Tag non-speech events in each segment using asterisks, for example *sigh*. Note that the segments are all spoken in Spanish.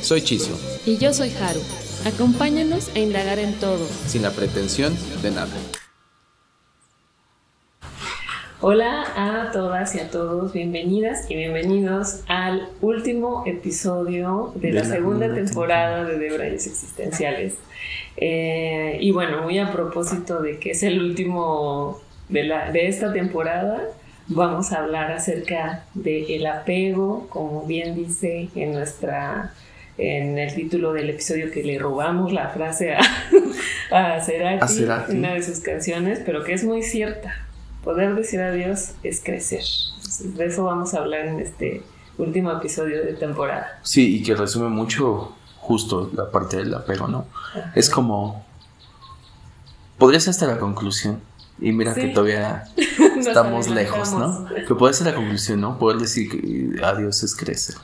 Soy Chiso. Y yo soy Haru. Acompáñanos a indagar en todo. Sin la pretensión de nada. Hola a todas y a todos, bienvenidas y bienvenidos al último episodio de, la, segunda temporada, de Debrayes Existenciales. Eh, y bueno, muy a propósito de que es el último de, la, de esta temporada, vamos a hablar acerca del apego, como bien dice en nuestra en el título del episodio que le robamos la frase a, *laughs* a Cerati, una de sus canciones, pero que es muy cierta poder decir adiós es crecer. de eso vamos a hablar en este último episodio de temporada. Sí, y que resume mucho justo la parte del apego, ¿no? Es como... Podría ser hasta la conclusión. Y mira que todavía *laughs* estamos lejos, ¿no? Que puede ser la conclusión, ¿no? Poder decir que adiós es crecer.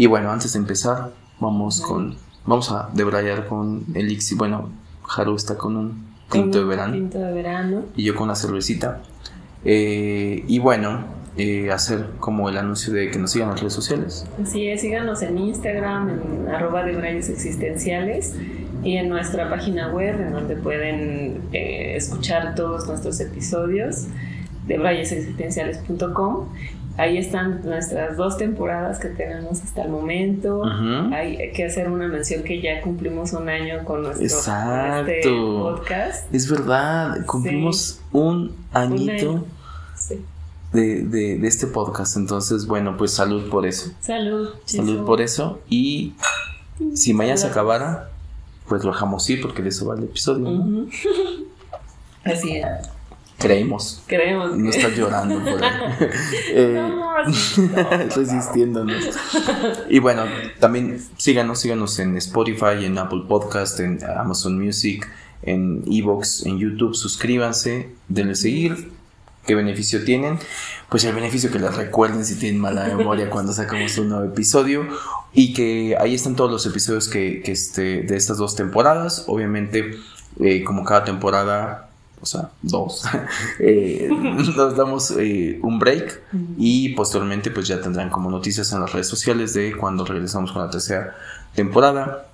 Y bueno, antes de empezar, vamos con... Vamos a debrayar con Elixir. Bueno, Haru está con un tinto de verano. Tinto de verano. Y yo con una cervecita. Eh, y bueno, eh, hacer como el anuncio de que nos sigan en las redes sociales. Así es, síganos en Instagram, en arroba de Existenciales y en nuestra página web en donde pueden eh, escuchar todos nuestros episodios de brayesexistenciales.com Ahí están nuestras dos temporadas que tenemos hasta el momento. Hay que hacer una mención que ya cumplimos un año con nuestro este podcast. Es verdad, cumplimos un añito de, de, este podcast. Entonces, bueno, pues salud por eso. Salud. Salud por eso. Y si mañana se acabara, pues lo dejamos ir porque de eso va el episodio. *laughs* Así es. Creemos. Creemos. No estás llorando por *laughs* ahí. eh, resistiéndonos. Y bueno, también síganos, síganos en Spotify, en Apple Podcast, en Amazon Music, en Evox, en YouTube. Suscríbanse, denle seguir. ¿Qué beneficio tienen? Pues el beneficio que les recuerden si tienen mala memoria cuando sacamos un nuevo episodio. Y que ahí están todos los episodios que, que este, de estas dos temporadas. Obviamente, eh, como cada temporada o sea, dos, *laughs* eh, nos damos eh, un break y posteriormente pues ya tendrán como noticias en las redes sociales de cuando regresamos con la tercera temporada.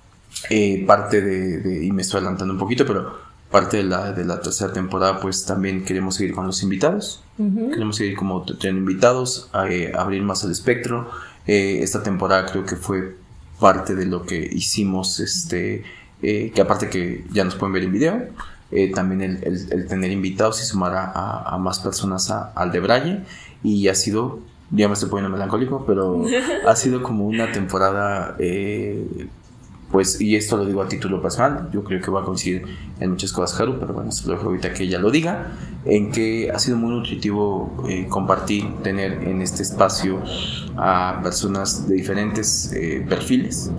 Eh, parte de, y me estoy adelantando un poquito, pero parte de la, de la tercera temporada pues también queremos seguir con los invitados. Queremos seguir como teniendo invitados, a, abrir más el espectro. esta temporada creo que fue parte de lo que hicimos, este, que aparte que ya nos pueden ver en video. Eh, también el, tener invitados y sumar a, más personas al de Braille. Y ha sido, ya me estoy poniendo melancólico, pero *laughs* ha sido como una temporada eh, pues, y esto lo digo a título personal, yo creo que va a coincidir en muchas cosas Haru, pero bueno, se lo dejo ahorita que ella lo diga, en que ha sido muy nutritivo eh, compartir, tener en este espacio a personas de diferentes eh, perfiles,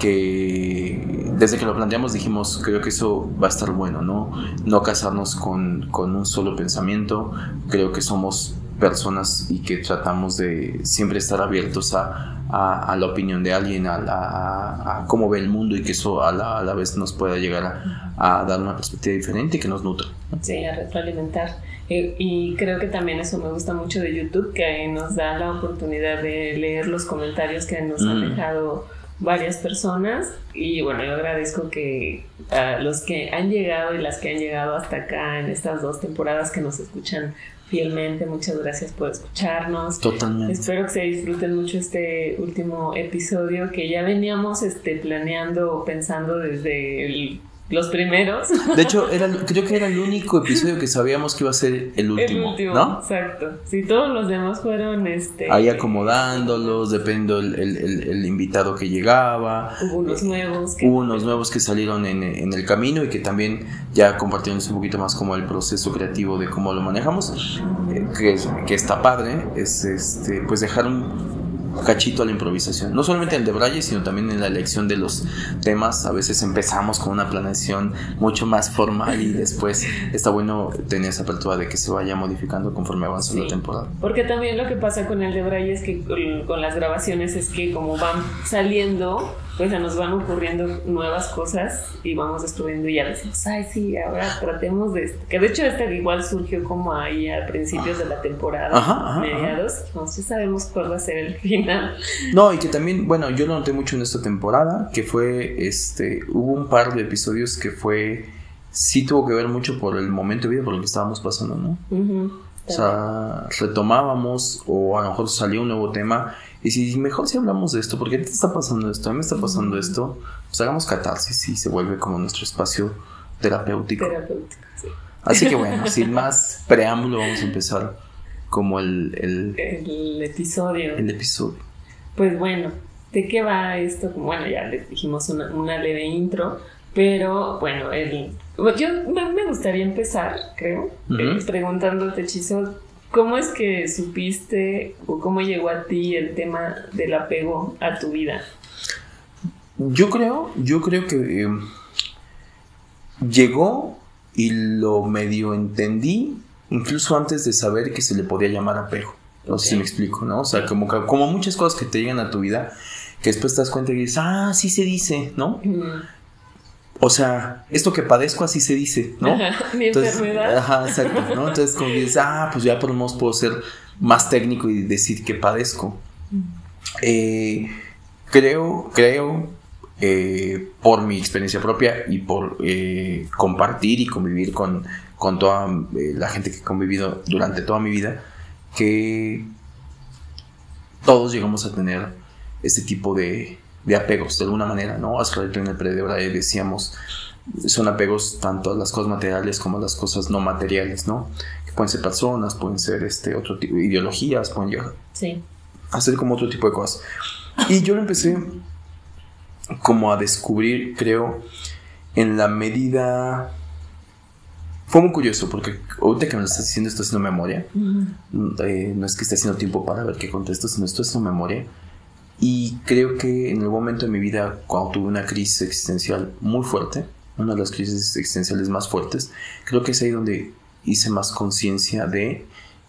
que desde que lo planteamos dijimos, creo que eso va a estar bueno, ¿no? No casarnos con, con un solo pensamiento, creo que somos personas y que tratamos de siempre estar abiertos a, a, la opinión de alguien, a, a, cómo ve el mundo y que eso a la, a la vez nos pueda llegar a, dar una perspectiva diferente y que nos nutra. Sí, a retroalimentar. Y, y, creo que también eso me gusta mucho de YouTube, que nos da la oportunidad de leer los comentarios que nos han mm. dejado varias personas y bueno, yo agradezco que a los que han llegado y las que han llegado hasta acá en estas dos temporadas que nos escuchan fielmente. Muchas gracias por escucharnos. Totalmente. Espero que se disfruten mucho este último episodio que ya veníamos este, planeando, pensando desde el los primeros. De hecho, era, creo que era el único episodio que sabíamos que iba a ser el último. El último, ¿no? exacto. Si todos los demás fueron este. Ahí acomodándolos, depende el, el, invitado que llegaba. Hubo unos nuevos. Que... Hubo unos nuevos que salieron en, en, el camino y que también ya compartimos un poquito más como el proceso creativo de cómo lo manejamos. Eh, que, que está padre. Es este, pues dejar un cachito a la improvisación. No solamente en el de Braille, sino también en la elección de los temas. A veces empezamos con una planeación mucho más formal y después está bueno tener esa apertura de que se vaya modificando conforme avanza la temporada. Porque también lo que pasa con el de Braille es que con las grabaciones es que como van saliendo pues ya nos van ocurriendo nuevas cosas y vamos descubriendo y ya decimos, ay, sí, ahora tratemos de esto. Que de hecho este igual surgió como ahí a principios de la temporada, mediados. No sé, sabemos cuál va a ser el *laughs* final. No, y que también, bueno, yo lo noté mucho en esta temporada, que fue, este, hubo un par de episodios que fue, sí tuvo que ver mucho por el momento de vida, por lo que estábamos pasando, ¿no? O sea, retomábamos o a lo mejor salió un nuevo tema y si mejor si hablamos de esto, porque a ti te está pasando esto, a mí me está pasando esto, pues hagamos catarsis y se vuelve como nuestro espacio terapéutico. Terapéutico, sí. Así que bueno, *laughs* sin más preámbulo, vamos a empezar como el, el, el episodio. El episodio. Pues bueno, ¿de qué va esto? Bueno, ya les dijimos una, una leve intro, pero bueno, el, yo me, gustaría empezar, creo, eh, preguntándote, Hechizo, ¿Cómo es que supiste o cómo llegó a ti el tema del apego a tu vida? Yo creo, yo creo que eh, llegó y lo medio entendí incluso antes de saber que se le podía llamar apego. No sé si me explico, ¿no? O sea, como, como muchas cosas que te llegan a tu vida que después te das cuenta y dices, ah, sí se dice, ¿no? O sea, esto que padezco así se dice, ¿no? Mi enfermedad. Ajá, exacto, ¿no? Entonces como dices, ah, pues ya por lo menos puedo ser más técnico y decir que padezco. Eh, creo, creo, eh, por mi experiencia propia y por eh, compartir y convivir con, con toda la gente que he convivido durante toda mi vida, que todos llegamos a tener este tipo de, de apegos, de alguna manera, ¿no? Hace en el predio decíamos, son apegos tanto a las cosas materiales como a las cosas no materiales, ¿no? Que pueden ser personas, pueden ser este otro tipo de ideologías, pueden llegar sí. a ser como otro tipo de cosas. Y yo lo empecé como a descubrir, creo, en la medida... Fue muy curioso porque ahorita que me lo estás diciendo, estoy haciendo memoria. Eh, no es que esté haciendo tiempo para ver qué contesto, sino estoy haciendo memoria y creo que en el momento de mi vida, cuando tuve una crisis existencial muy fuerte, una de las crisis existenciales más fuertes, creo que es ahí donde hice más conciencia de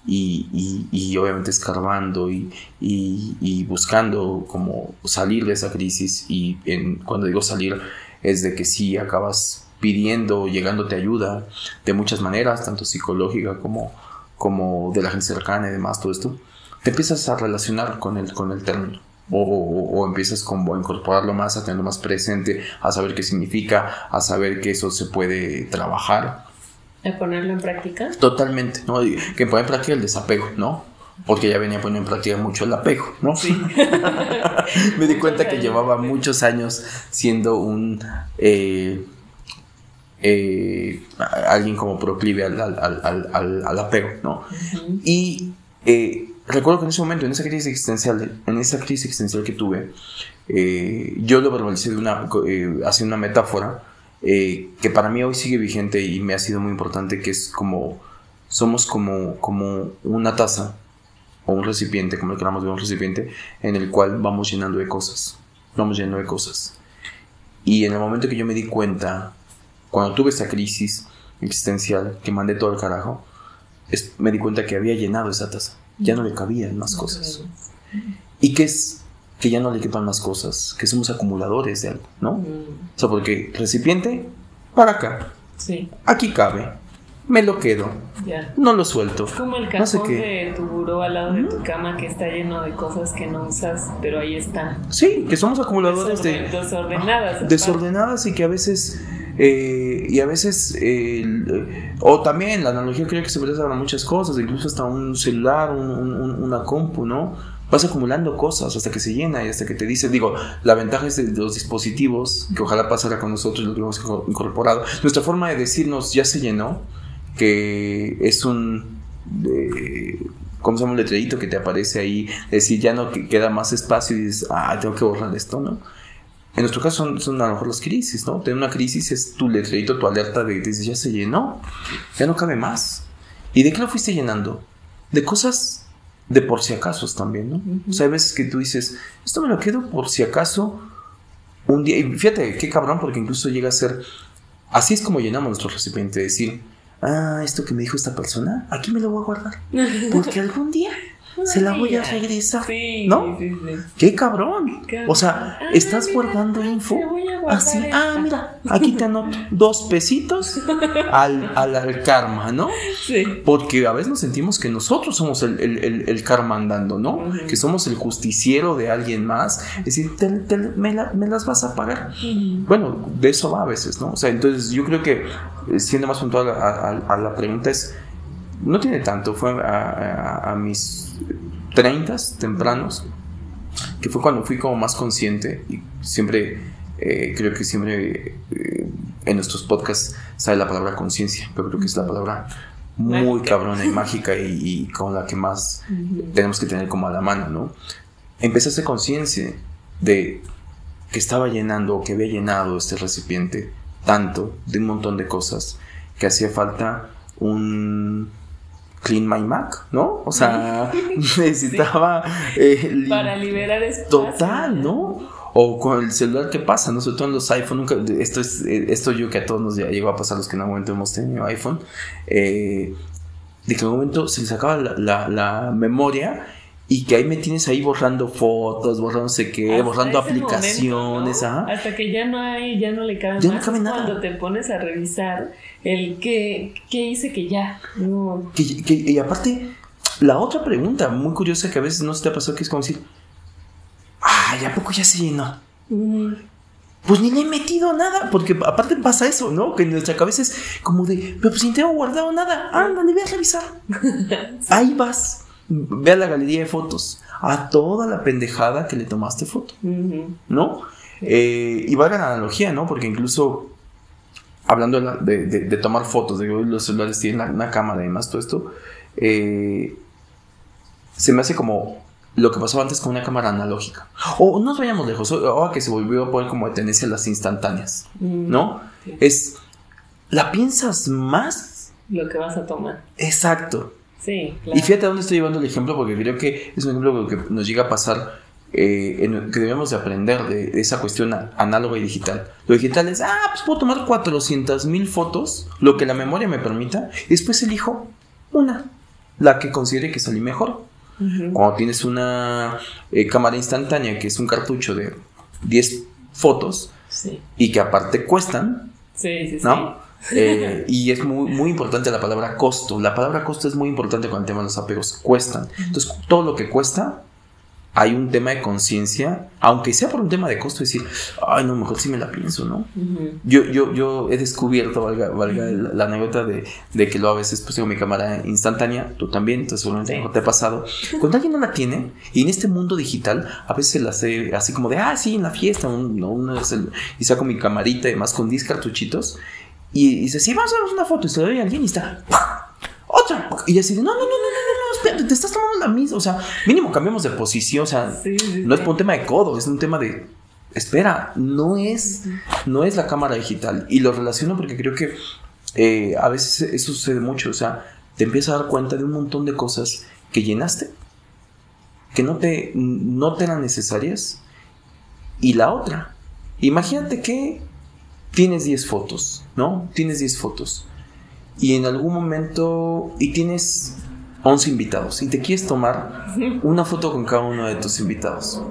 y, y, obviamente escarbando y, y, buscando como salir de esa crisis. Y en, cuando digo salir es de que sí acabas pidiendo, llegándote ayuda de muchas maneras, tanto psicológica como, como de la gente cercana y demás, todo esto, te empiezas a relacionar con el, con el término o, empiezas como a incorporarlo más, a tenerlo más presente, a saber qué significa, a saber que eso se puede trabajar. ¿A ponerlo en práctica? Totalmente, ¿no? Que poner en práctica el desapego, ¿no? Porque ya venía poniendo en práctica mucho el apego, ¿no? Sí. *laughs* Me di cuenta que llevaba muchos años siendo un... Eh, eh, alguien como proclive al, al, apego, ¿no? Y eh, recuerdo que en ese momento, en esa crisis existencial, en esa crisis existencial que tuve, eh, yo lo verbalicé de una, eh, hacia una metáfora eh, que para mí hoy sigue vigente y me ha sido muy importante, que es como, somos como, como una taza o un recipiente, como le queramos ver, un recipiente, en el cual vamos llenando de cosas, vamos llenando de cosas. Y en el momento que yo me di cuenta, cuando tuve esa crisis existencial, que mandé todo el carajo, me di cuenta que había llenado esa taza ya no le cabían más cosas. ¿Y qué es? Que ya no le quepan más cosas, que somos acumuladores de algo, ¿no? Mm. O sea, porque recipiente, para acá. Sí. Aquí cabe. Me lo quedo. Ya. No lo suelto. Como el cajón de tu buró al lado de tu cama que está lleno de cosas que no usas, pero ahí está. Sí, que somos acumuladores de. Desordenadas. Desordenadas y que a veces eh, y a veces, o también la analogía creo que se puede para muchas cosas, incluso hasta un celular, una compu, ¿no? Vas acumulando cosas hasta que se llena y hasta que te dice, digo, la ventaja es de los dispositivos, que ojalá pasara con nosotros, lo hemos incorporado. Nuestra forma de decirnos ya se llenó, que es un... ¿Cómo se llama un letrerito que te aparece ahí? Decir, ya no queda más espacio y dices, ah, tengo que borrar esto, ¿no? En nuestro caso son, son, a lo mejor las crisis, ¿no? Tener una crisis es tu letrerito, tu alerta de que ya se llenó, ya no cabe más. ¿Y de qué lo fuiste llenando? De cosas de por si acaso también, ¿no? O sea, hay veces que tú dices, esto me lo quedo por si acaso un día. Y fíjate, qué cabrón, porque incluso llega a ser. Así es como llenamos nuestro recipiente, decir, ah, esto que me dijo esta persona, aquí me lo voy a guardar. Porque *laughs* algún día se la voy a regresar. ¿No? ¡Qué cabrón! O sea, estás guardando info. Así, ah, mira, aquí te anoto *laughs* dos pesitos al, al, karma, ¿no? Sí. Porque a veces nos sentimos que nosotros somos el, el, el, karma andando, ¿no? Que somos el justiciero de alguien más. Es decir, me, las vas a pagar. Bueno, de eso va a veces, ¿no? O sea, entonces yo creo que, eh, siendo más puntual a, la pregunta, es no tiene tanto, fue a, a mis 30 tempranos, que fue cuando fui como más consciente y siempre, eh, creo que siempre eh, en nuestros podcasts sale la palabra conciencia, pero creo que es la palabra muy cabrona y *laughs* mágica y, con la que más tenemos que tener como a la mano, ¿no? Empecé a hacer conciencia de que estaba llenando, que había llenado este recipiente tanto de un montón de cosas que hacía falta un Clean My Mac, ¿no? O sea, *laughs* necesitaba... Eh, Para liberar espacio. Total, ¿no? O con el celular, ¿qué pasa? ¿no? Sobre todo en los iPhone, nunca, esto es eh, esto yo que a todos nos llegó a pasar los que en algún momento hemos tenido iPhone, eh, de que en un momento se les acaba la, memoria y que ahí me tienes ahí borrando fotos, borrando no sé qué, borrando aplicaciones. Hasta que ya no hay, ya no le cabe ya No cabe nada. Cuando te pones a revisar el qué, hice que ya. y aparte, la otra pregunta muy curiosa que a veces no se te ha pasado, que es como decir, ah, ¿ya poco ya se llenó? Pues ni le he metido nada, porque aparte pasa eso, ¿no? Que en nuestra cabeza es como de, pero pues ni tengo guardado nada, ándale, ve a revisar. *laughs* Ahí vas, ve a la galería de fotos, a toda la pendejada que le tomaste foto, ¿no? Eh, y valga la analogía, ¿no? Porque incluso hablando de, tomar fotos, de que los celulares tienen una, cámara y demás, todo esto, eh, se me hace como lo que pasaba antes con una cámara analógica. O no nos vayamos lejos, ahora que se volvió a poner como de tendencia las instantáneas, mm, ¿no? Es, la piensas más. Lo que vas a tomar. Exacto. Sí, claro. Y fíjate a dónde estoy llevando el ejemplo, porque creo que es un ejemplo que nos llega a pasar eh, que debemos de aprender de, esa cuestión análoga y digital. Lo digital es, ah, pues puedo tomar 400 mil fotos, lo que la memoria me permita, y después elijo una, la que considere que salí mejor. Cuando tienes una eh, cámara instantánea, que es un cartucho de 10 fotos, y que aparte cuestan, ¿no? Eh, y es muy, muy importante la palabra costo. La palabra costo es muy importante con el tema de los apegos. Cuestan. Entonces, todo lo que cuesta hay un tema de conciencia, aunque sea por un tema de costo, decir, ay, no, mejor sí me la pienso, ¿no? yo, yo, yo he descubierto, valga, valga la, anécdota de, de, que lo a veces pues tengo mi cámara instantánea, tú también, entonces seguramente te ha pasado. Cuando alguien no la tiene, y en este mundo digital, a veces la hace así como de, ah, sí, en la fiesta, uno es el, y saco mi camarita, además con 10 cartuchitos, y, dice, sí, vamos a hacer una foto, y se lo doy a alguien y está, otra, y así de, no, no, no, no, no te estás tomando la misma. O sea, mínimo cambiamos de posición. O sea, no es por un tema de codo, es un tema de. Espera, no es, no es la cámara digital. Y lo relaciono porque creo que eh, a veces eso sucede mucho. O sea, te empiezas a dar cuenta de un montón de cosas que llenaste, que no te, no te eran necesarias. Y la otra, imagínate que tienes 10 fotos, ¿no? Tienes 10 fotos. Y en algún momento, y tienes 11 invitados y te quieres tomar *laughs* una foto con cada uno de tus invitados.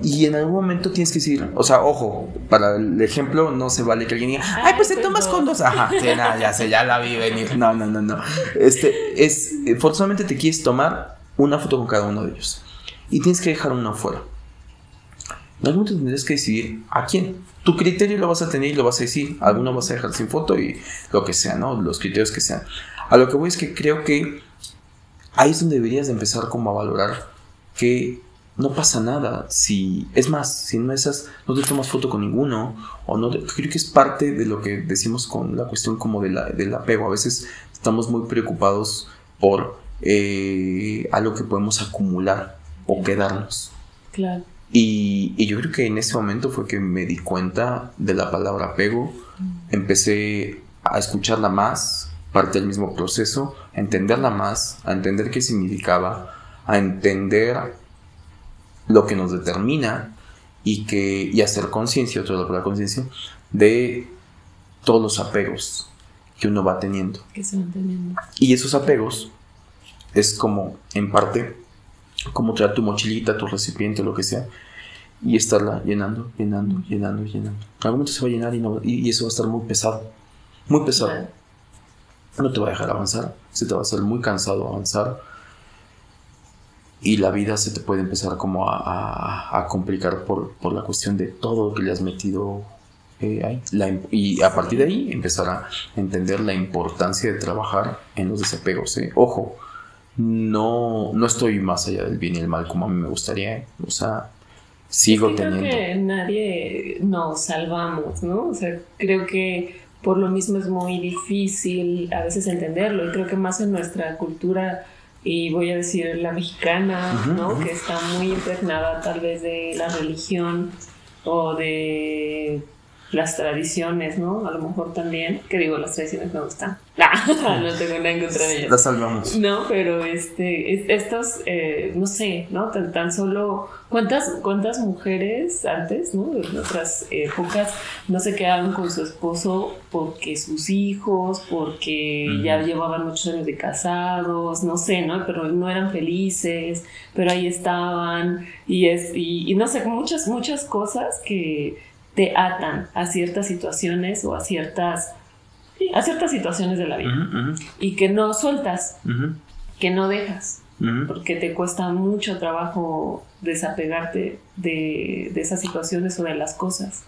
Y en algún momento tienes que decir, o sea, ojo, para el ejemplo no se vale que alguien diga, ay, pues te tomas con dos. Ajá, ya sé, ya la vi venir. No, no, no, no. Este, es, forzosamente te quieres tomar una foto con cada uno de ellos. Y tienes que dejar uno afuera. En algún momento tendrás que decidir a quién. Tu criterio lo vas a tener y lo vas a decir. Alguno vas a dejar sin foto y lo que sea, ¿no? Los criterios que sean. A lo que voy es que creo que ahí es donde deberías de empezar como a valorar que no pasa nada si, es más, si no esas, no te tomas foto con ninguno, o no, creo que es parte de lo que decimos con la cuestión como de la, del apego, a veces estamos muy preocupados por eh, algo que podemos acumular o quedarnos. Claro. Y, y, yo creo que en ese momento fue que me di cuenta de la palabra apego, empecé a escucharla más, parte del mismo proceso, a entenderla más, a entender qué significaba, a entender lo que nos determina y, que, y hacer conciencia, otra la conciencia, de todos los apegos que uno va teniendo. Que se van teniendo. Y esos apegos es como, en parte, como traer tu mochilita, tu recipiente, lo que sea, y estarla llenando, llenando, llenando, llenando. En algún momento se va a llenar y, no, y, eso va a estar muy pesado. Muy pesado. No te va a dejar avanzar. Se te va a hacer muy cansado avanzar. Y la vida se te puede empezar como a, a, complicar por, por, la cuestión de todo lo que le has metido eh, ahí. y a partir de ahí empezar a entender la importancia de trabajar en los desapegos. ¿eh? Ojo, no, no estoy más allá del bien y el mal como a mí me gustaría. ¿eh? O sea, sigo teniendo. Creo que nadie nos salvamos, ¿no? O sea, creo que por lo mismo es muy difícil a veces entenderlo y creo que más en nuestra cultura y voy a decir la mexicana, ¿no? Que está muy impregnada tal vez de la religión o de las tradiciones, ¿no? A lo mejor también, que digo, las tradiciones me gustan. *laughs* no tengo nada en contra de ellas. Las salvamos. No, pero este, estos, eh, no sé, ¿no? Tan, tan solo, ¿cuántas, ¿cuántas mujeres antes, ¿no? En otras épocas no se quedaban con su esposo porque sus hijos, porque ya llevaban muchos años de casados, no sé, ¿no? Pero no eran felices, pero ahí estaban, y es, y, y no sé, muchas, muchas cosas que te atan a ciertas situaciones o a ciertas, a ciertas situaciones de la vida. Y que no sueltas, que no dejas, porque te cuesta mucho trabajo desapegarte de, de, esas situaciones o de las cosas.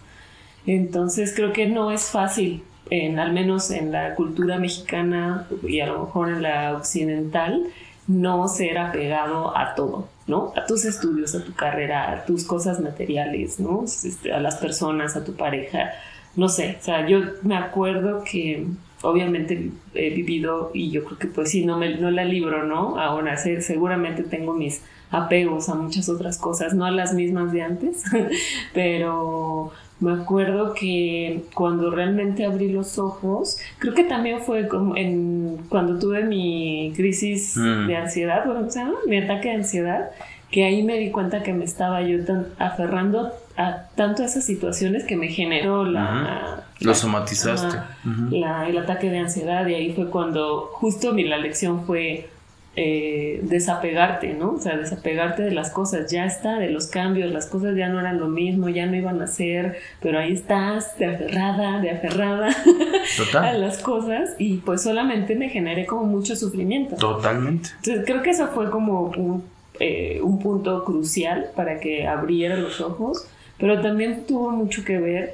Entonces creo que no es fácil, en, al menos en la cultura mexicana y a lo mejor en la occidental, no ser apegado a todo. ¿no? A tus estudios, a tu carrera, a tus cosas materiales, ¿no? Este, a las personas, a tu pareja, no sé, o sea, yo me acuerdo que obviamente he vivido y yo creo que pues sí, no, me, no la libro, ¿no? Ahora seguramente tengo mis apegos a muchas otras cosas, no a las mismas de antes, *laughs* pero me acuerdo que cuando realmente abrí los ojos, creo que también fue como en cuando tuve mi crisis mm. de ansiedad, bueno. Mi ataque de ansiedad, que ahí me di cuenta que me estaba yo tan aferrando a tanto a esas situaciones que me generó la... Lo somatizaste. el ataque de ansiedad y ahí fue cuando justo mi, la lección fue eh, desapegarte, ¿no? O sea, desapegarte de las cosas, ya está, de los cambios, las cosas ya no eran lo mismo, ya no iban a ser, pero ahí estás, de aferrada, de aferrada *laughs* a las cosas y pues solamente me generé como mucho sufrimiento. Totalmente. Entonces creo que eso fue como un, eh, un punto crucial para que abriera los ojos, pero también tuvo mucho que ver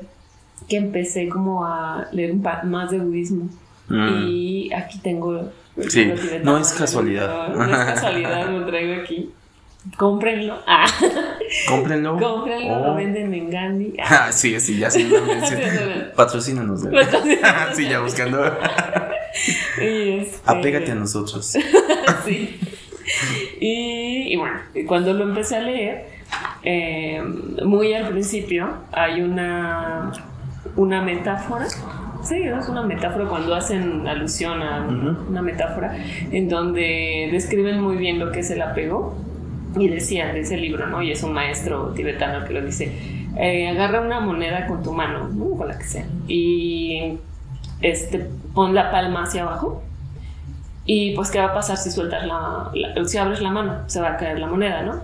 que empecé como a leer un más de budismo. Mm. Y aquí tengo Sí, no es casualidad. No, es casualidad, lo traigo aquí. Cómprenlo. Ah. Cómprenlo. Cómprenlo, lo venden en Gandhi. *laughs* Ah, sí, sí, ya *laughs* sí. Patrocínanos. *laughs* sí, ya buscando. Este, Apégate a nosotros. sí. Y, y, bueno, cuando lo empecé a leer, eh, muy al principio hay una, una metáfora Sí, es una metáfora cuando hacen alusión a una metáfora en donde describen muy bien lo que es el apego. Y decía de ese libro, ¿no? Y es un maestro tibetano que lo dice. Eh, agarra una moneda con tu mano, ¿no? con la que sea, y este, pon la palma hacia abajo. Y pues, ¿qué va a pasar si sueltas la, si abres la mano? Se va a caer la moneda, ¿no?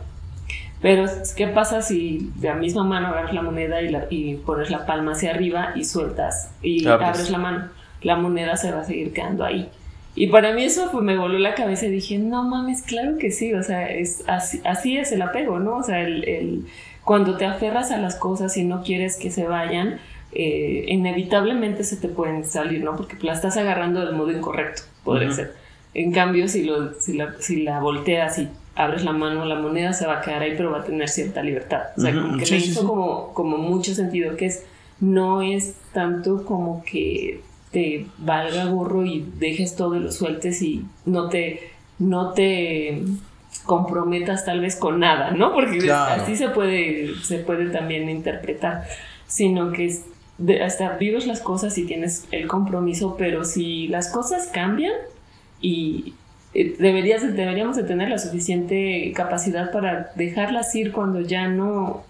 Pero, ¿qué pasa si de la misma mano agarras la moneda y, la, y pones la palma hacia arriba y sueltas y ah, pues. abres la mano? La moneda se va a seguir quedando ahí. Y para mí eso me voló la cabeza y dije, no mames, claro que sí, o sea, es así, así es el apego, ¿no? O sea, el, el, cuando te aferras a las cosas y no quieres que se vayan, eh, inevitablemente se te pueden salir, ¿no? Porque la estás agarrando del modo incorrecto, podría ser. En cambio, si, lo, si, la, si la volteas y abres la mano, la moneda se va a quedar ahí, pero va a tener cierta libertad. O sea, como que me hizo Como, como mucho sentido, que es, no es tanto como que te valga gorro y dejes todo y lo sueltes y no te, no te comprometas tal vez con nada, ¿no? Porque así se puede, se puede también interpretar, sino que es hasta vives las cosas y tienes el compromiso, pero si las cosas cambian y deberías, deberíamos de tener la suficiente capacidad para dejarlas ir cuando ya no,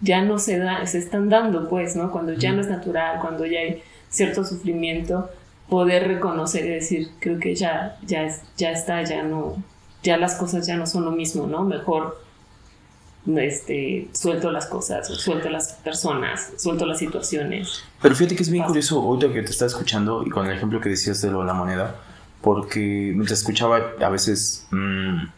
ya no se, da, se están dando, pues, ¿no? Cuando ya no es natural, cuando ya hay cierto sufrimiento, poder reconocer y decir, creo que ya, ya, ya está, ya no, ya las cosas ya no son lo mismo, ¿no? Mejor este, suelto las cosas, suelto las personas, suelto las situaciones. Pero fíjate que es bien curioso ahorita que te estaba escuchando y con el ejemplo que decías de lo de la moneda, porque mientras escuchaba a veces... Mm,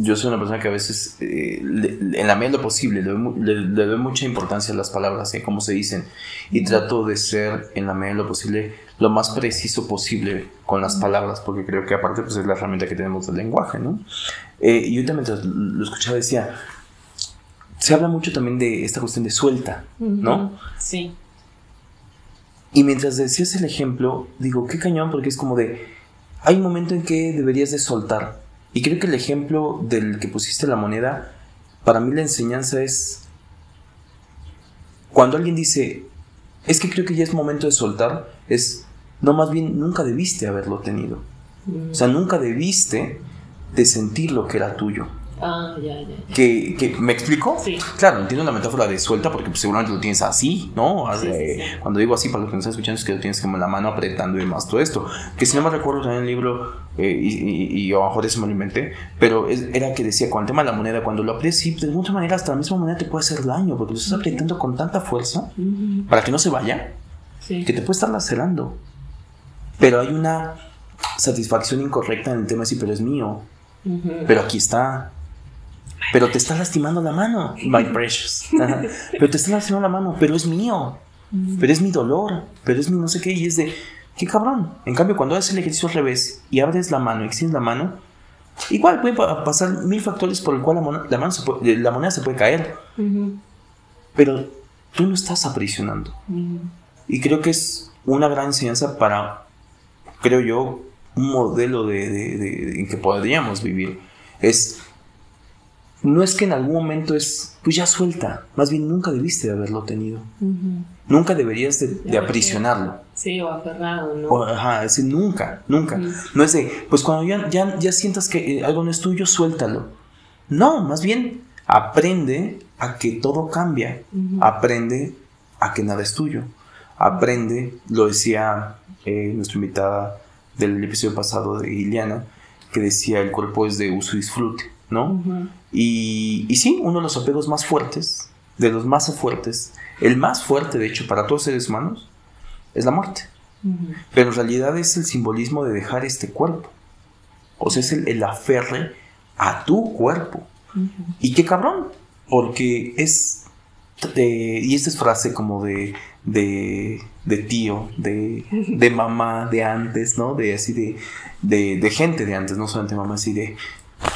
yo soy una persona que a veces, eh, en la medida de lo posible, le doy, mucha importancia a las palabras, y cómo se dicen, y trato de ser, en la medida de lo posible, lo más preciso posible con las palabras, porque creo que aparte pues, es la herramienta que tenemos del lenguaje, ¿no? Eh, y ahorita mientras lo escuchaba decía, se habla mucho también de esta cuestión de suelta, ¿no? Sí. Y mientras decías el ejemplo, digo, qué cañón, porque es como de, hay un momento en que deberías de soltar. Y creo que el ejemplo del que pusiste la moneda, para mí la enseñanza es, cuando alguien dice, es que creo que ya es momento de soltar, es, no, más bien, nunca debiste haberlo tenido. O sea, nunca debiste de sentir lo que era tuyo. Ah, ya, ya. Que, que, ¿Me explico? Sí. Claro, entiendo la metáfora de suelta porque pues, seguramente lo tienes así, ¿no? Cuando digo así, para los que no están escuchando, es que lo tienes como la mano apretando y más todo esto. Que si no me recuerdo también el libro, eh, y, a lo mejor eso me lo inventé, pero era que decía, con el tema de la moneda, cuando lo aprietas, sí, de muchas manera hasta la misma moneda te puede hacer daño porque lo estás apretando con tanta fuerza para que no se vaya, que te puede estar lacerando. Pero hay una satisfacción incorrecta en el tema de decir, pero es mío. Pero aquí está, pero te está lastimando la mano, my precious. Pero te está lastimando la mano, pero es mío. Pero es mi dolor, pero es mi no sé qué. Y es de, qué cabrón. En cambio, cuando haces el ejercicio al revés y abres la mano, extiendes la mano, igual pueden pasar mil factores por el cual la, mano la moneda se puede caer. Pero tú no estás aprisionando. Y creo que es una gran enseñanza para, creo yo, un modelo de, de, en que podríamos vivir. Es no es que en algún momento es, pues ya suelta, más bien nunca debiste de haberlo tenido. Nunca deberías de, aprisionarlo. Sí, o aferrado, ¿no? ajá, es decir, nunca, nunca. No es de, pues cuando ya, ya, ya sientas que eh, algo no es tuyo, suéltalo. No, más bien aprende a que todo cambia. Aprende a que nada es tuyo. Aprende, lo decía eh, nuestra invitada del episodio pasado de Iliana, que decía el cuerpo es de uso y disfrute, ¿no? Y, y sí, uno de los apegos más fuertes, de los más fuertes, el más fuerte de hecho para todos seres humanos, es la muerte. Pero en realidad es el simbolismo de dejar este cuerpo. O sea, es el, aferre a tu cuerpo. Y qué cabrón, porque es... y esta es frase como de, de, de tío, de, *laughs* de, mamá de antes, ¿no? De así de, de, de gente de antes, no solamente mamá, así de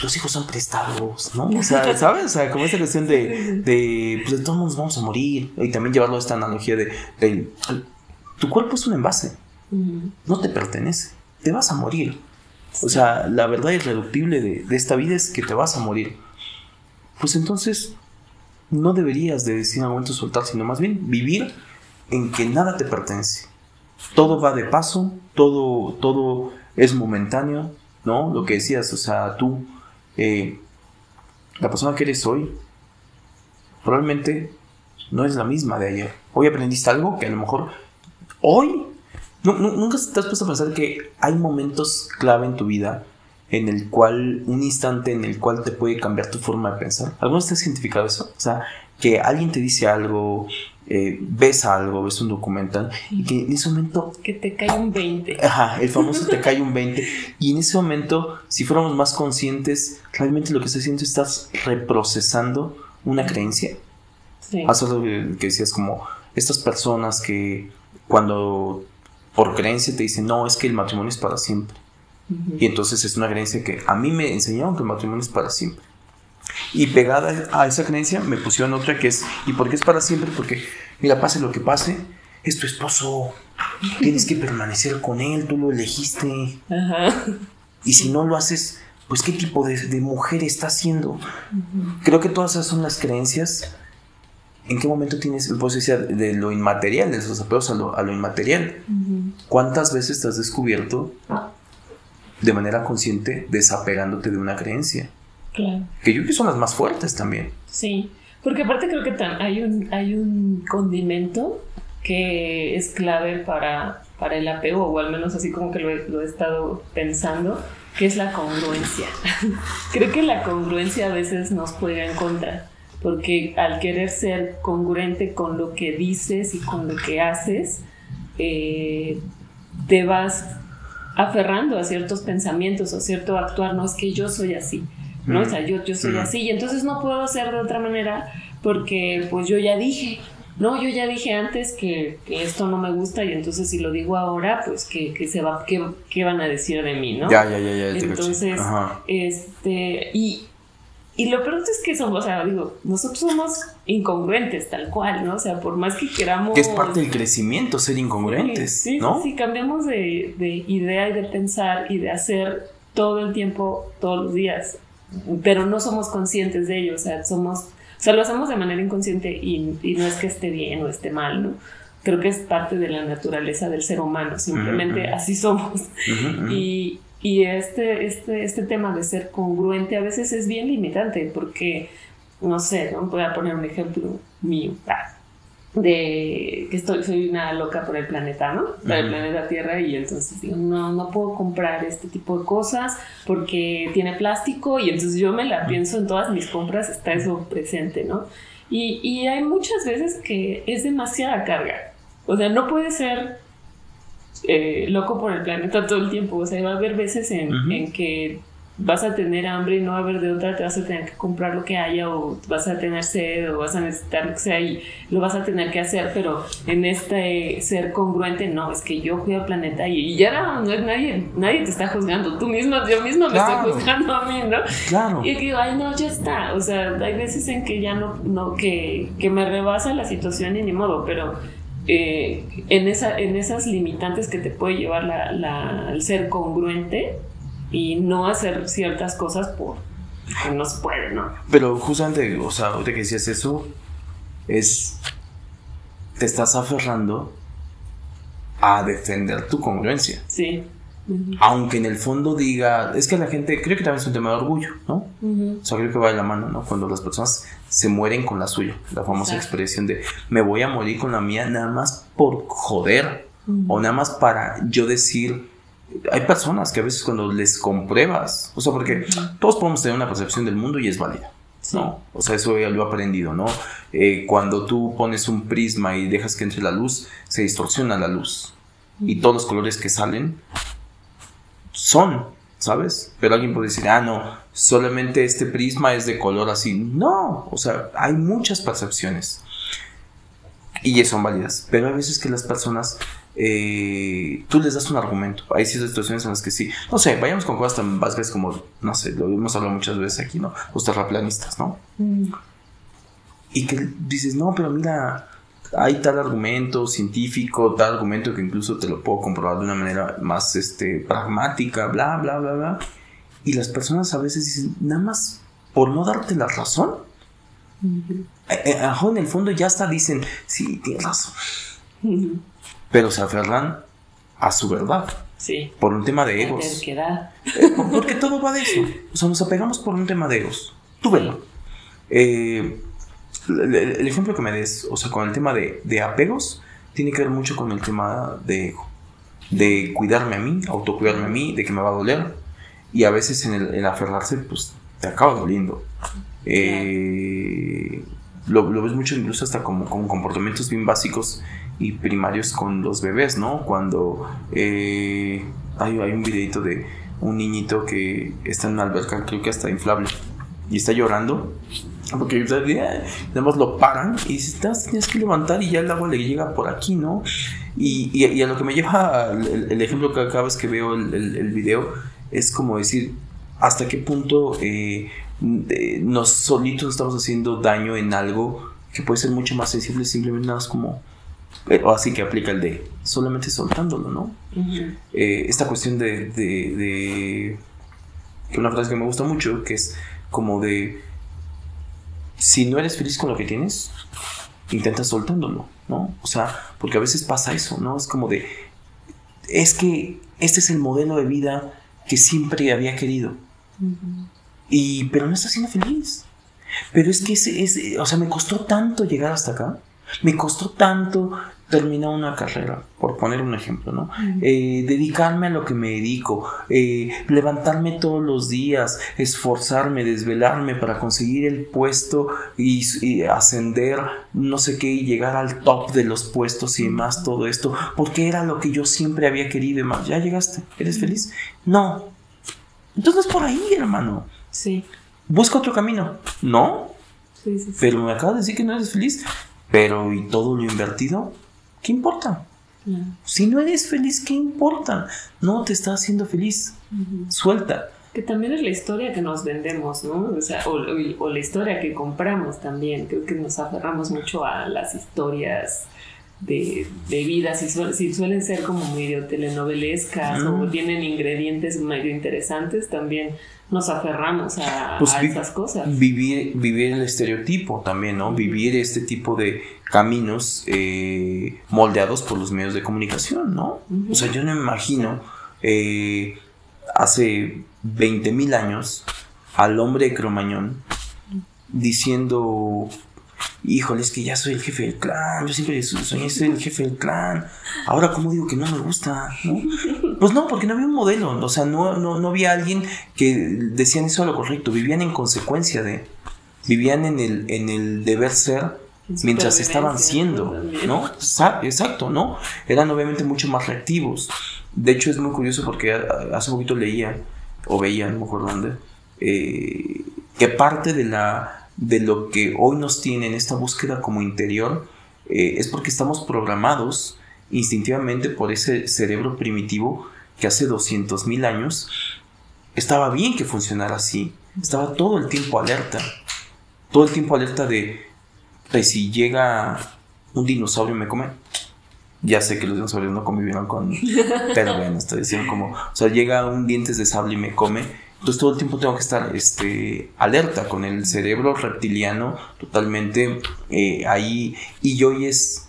los hijos son prestados, ¿no? O sea, *laughs* ¿sabes? O sea, como esa cuestión de, de pues de todos nos vamos a morir. Y también llevarlo a esta analogía de, tu cuerpo es un envase, no te pertenece, te vas a morir. O sea, la verdad irreductible de, de esta vida es que te vas a morir. Pues entonces, no deberías de decir en algún momento soltar, sino más bien vivir en que nada te pertenece. Todo va de paso, todo, todo es momentáneo, ¿no? Lo que decías, o sea, tú, eh, la persona que eres hoy, probablemente no es la misma de ayer. Hoy aprendiste algo que a lo mejor hoy, nunca te has puesto a pensar que hay momentos clave en tu vida en el cual, un instante en el cual te puede cambiar tu forma de pensar. ¿Alguna vez te has identificado eso? O sea, que alguien te dice algo, eh, ves algo, ves un documental y que en ese momento... Que te cae un 20. Ajá, el famoso te *laughs* cae un 20. Y en ese momento, si fuéramos más conscientes, realmente lo que estás haciendo estás reprocesando una creencia. Sí. lo que decías como estas personas que cuando por creencia te dicen, no, es que el matrimonio es para siempre. Y entonces es una creencia que a mí me enseñaron que el matrimonio es para siempre. Y pegada a esa creencia me pusieron otra que es, ¿y por qué es para siempre? Porque, mira, pase lo que pase, es tu esposo. Tienes que permanecer con él, tú lo elegiste. Y si no lo haces, pues qué tipo de, mujer está siendo. Creo que todas esas son las creencias. ¿En qué momento tienes, pues decía, de lo inmaterial, de esos apegos a lo, inmaterial? ¿Cuántas veces te has descubierto de manera consciente desapegándote de una creencia. Claro. Que yo creo que son las más fuertes también. Sí, porque aparte creo que hay un, hay un condimento que es clave para, para el apego, o al menos así como que lo he, lo he estado pensando, que es la congruencia. *laughs* creo que la congruencia a veces nos juega en contra, porque al querer ser congruente con lo que dices y con lo que haces, eh, te vas aferrando a ciertos pensamientos o cierto actuar, no es que yo soy así, ¿no? O sea, yo, yo soy así y entonces no puedo ser de otra manera porque pues yo ya dije, no, yo ya dije antes que, esto no me gusta y entonces si lo digo ahora, pues que, se va, ¿qué, van a decir de mí, no? Ya, ya, ya, ya. Entonces, este, y, y lo peor es que somos, o sea, digo, nosotros somos incongruentes tal cual, ¿no? O sea, por más que queramos... Que es parte del crecimiento ser incongruentes, sí, ¿no? Sí, cambiamos de, de idea y de pensar y de hacer todo el tiempo, todos los días, pero no somos conscientes de ello, o sea, somos, o sea, lo hacemos de manera inconsciente y, y no es que esté bien o esté mal, ¿no? Creo que es parte de la naturaleza del ser humano, simplemente así somos. y, y este, este, este tema de ser congruente a veces es bien limitante porque, no sé, ¿no? voy a poner un ejemplo mío. Ah, de que estoy, soy una loca por el planeta, ¿no? Por el planeta Tierra y entonces digo, no, no puedo comprar este tipo de cosas porque tiene plástico y entonces yo me la pienso en todas mis compras, está eso presente, ¿no? Y, y hay muchas veces que es demasiada carga. O sea, no puede ser eh, loco por el planeta todo el tiempo. O sea, va a haber veces en, en, que vas a tener hambre y no va a haber de otra, te vas a tener que comprar lo que haya o vas a tener sed o vas a necesitar lo que sea y lo vas a tener que hacer, pero en este ser congruente, no, es que yo cuido al planeta y, ya no, no es nadie, nadie te está juzgando, tú mismo, yo mismo me estoy juzgando a mí, ¿no? Claro. Y digo, ay, no, ya está, o sea, hay veces en que ya no, no que, que me rebasa la situación y ni modo, pero eh, en, esa, en esas limitantes que te puede llevar la, el ser congruente y no hacer ciertas cosas por que no se puede, ¿no? Pero justamente, o sea, ahorita que decías eso, es. Te estás aferrando a defender tu congruencia. Sí. Aunque en el fondo diga, es que la gente, creo que también es un tema de orgullo, ¿no? O sea, creo que va de la mano, ¿no? Cuando las personas se mueren con la suya, la famosa expresión de me voy a morir con la mía nada más por joder o nada más para yo decir, hay personas que a veces cuando les compruebas, o sea, porque todos podemos tener una percepción del mundo y es válida. ¿no? O sea, eso ya lo he aprendido, ¿no? Eh, cuando tú pones un prisma y dejas que entre la luz, se distorsiona la luz. Y todos los colores que salen son, ¿sabes? Pero alguien puede decir, ah, no, solamente este prisma es de color así. No, o sea, hay muchas percepciones y son válidas, pero hay veces que las personas, eh, tú les das un argumento. Hay ciertas situaciones en las que sí, no sé, vayamos con cosas tan básicas como, no sé, lo hemos hablado muchas veces aquí, ¿no? Los terraplanistas, ¿no? Mm. Y que dices, no, pero mira, hay tal argumento científico, tal argumento que incluso te lo puedo comprobar de una manera más este, pragmática, bla, bla, bla, bla. Y las personas a veces dicen, nada más por no darte la razón. Eh, eh, en el fondo ya hasta dicen, sí, tienes razón. Pero se aferran a su verdad. Sí. Por un tema de egos. Eh, porque todo va de eso. O sea, nos apegamos por un tema de egos. Tú velo. Eh, el, ejemplo que me des, o sea, con el tema de, apegos, tiene que ver mucho con el tema de ego. De cuidarme a mí, autocuidarme a mí, de que me va a doler. Y a veces en el, aferrarse, pues te acaba doliendo. Eh, lo, ves mucho incluso hasta como, como, comportamientos bien básicos y primarios con los bebés, ¿no? Cuando eh, hay, un videito de un niñito que está en una alberca, creo que hasta inflable, y está llorando porque nada más lo paran y dices, tienes que levantar y ya el agua le llega por aquí, ¿no? Y, a lo que me lleva el, ejemplo que vez que veo el, el, video es como decir, ¿hasta qué punto eh, nos solitos estamos haciendo daño en algo que puede ser mucho más sensible simplemente nada más como... O así que aplica el de solamente soltándolo, ¿no? Eh, esta cuestión de, de, de... Una frase que me gusta mucho, que es como de si no eres feliz con lo que tienes, intenta soltándolo, ¿no? O sea, porque a veces pasa eso, ¿no? Es como de, es que este es el modelo de vida que siempre había querido. Y, pero no está siendo feliz. Pero es que ese, ese, o sea, me costó tanto llegar hasta acá. Me costó tanto terminar una carrera, por poner un ejemplo, ¿no? Eh, dedicarme a lo que me dedico, eh, levantarme todos los días, esforzarme, desvelarme para conseguir el puesto y, ascender, no sé qué, y llegar al top de los puestos y demás, todo esto, porque era lo que yo siempre había querido y más. ¿Ya llegaste? ¿Eres feliz? No. Entonces por ahí, hermano. Sí. Busca otro camino. ¿No? Sí, sí, sí. Pero me acabas de decir que no eres feliz. Pero ¿y todo lo invertido? ¿Qué importa? Si no eres feliz, ¿qué importa? No te está haciendo feliz. Suelta. Que también es la historia que nos vendemos, ¿no? O, sea, o, la historia que compramos también. Creo que nos aferramos mucho a las historias de, de vida, si, si, suelen ser como medio telenovelescas o tienen ingredientes medio interesantes, también nos aferramos a, pues esas cosas. Vivir, vivir el estereotipo también, ¿no? Vivir este tipo de caminos eh, moldeados por los medios de comunicación, ¿no? O sea, yo no me imagino eh, hace 20 mil años al hombre de Cromañón diciendo híjole, es que ya soy el jefe del clan, yo siempre soñé ser el jefe del clan, ahora cómo digo que no me gusta, *laughs* Pues no, porque no había un modelo, o sea, no, no, había alguien que decían eso a lo correcto, vivían en consecuencia de, vivían en el, en el deber ser mientras estaban siendo, ¿no? Exacto, ¿no? Eran obviamente mucho más reactivos. De hecho es muy curioso porque hace poquito leía, o veía, no me acuerdo dónde, eh, que parte de la de lo que hoy nos tiene en esta búsqueda como interior eh, es porque estamos programados instintivamente por ese cerebro primitivo que hace 200 mil años estaba bien que funcionara así. Estaba todo el tiempo alerta. Todo el tiempo alerta de, pues, si llega un dinosaurio y me come. Ya sé que los dinosaurios no convivieron con... *laughs* Pero bueno, estoy diciendo como... O sea, llega un dientes de sable y me come entonces todo el tiempo tengo que estar este, alerta con el cerebro reptiliano totalmente eh, ahí. Y hoy es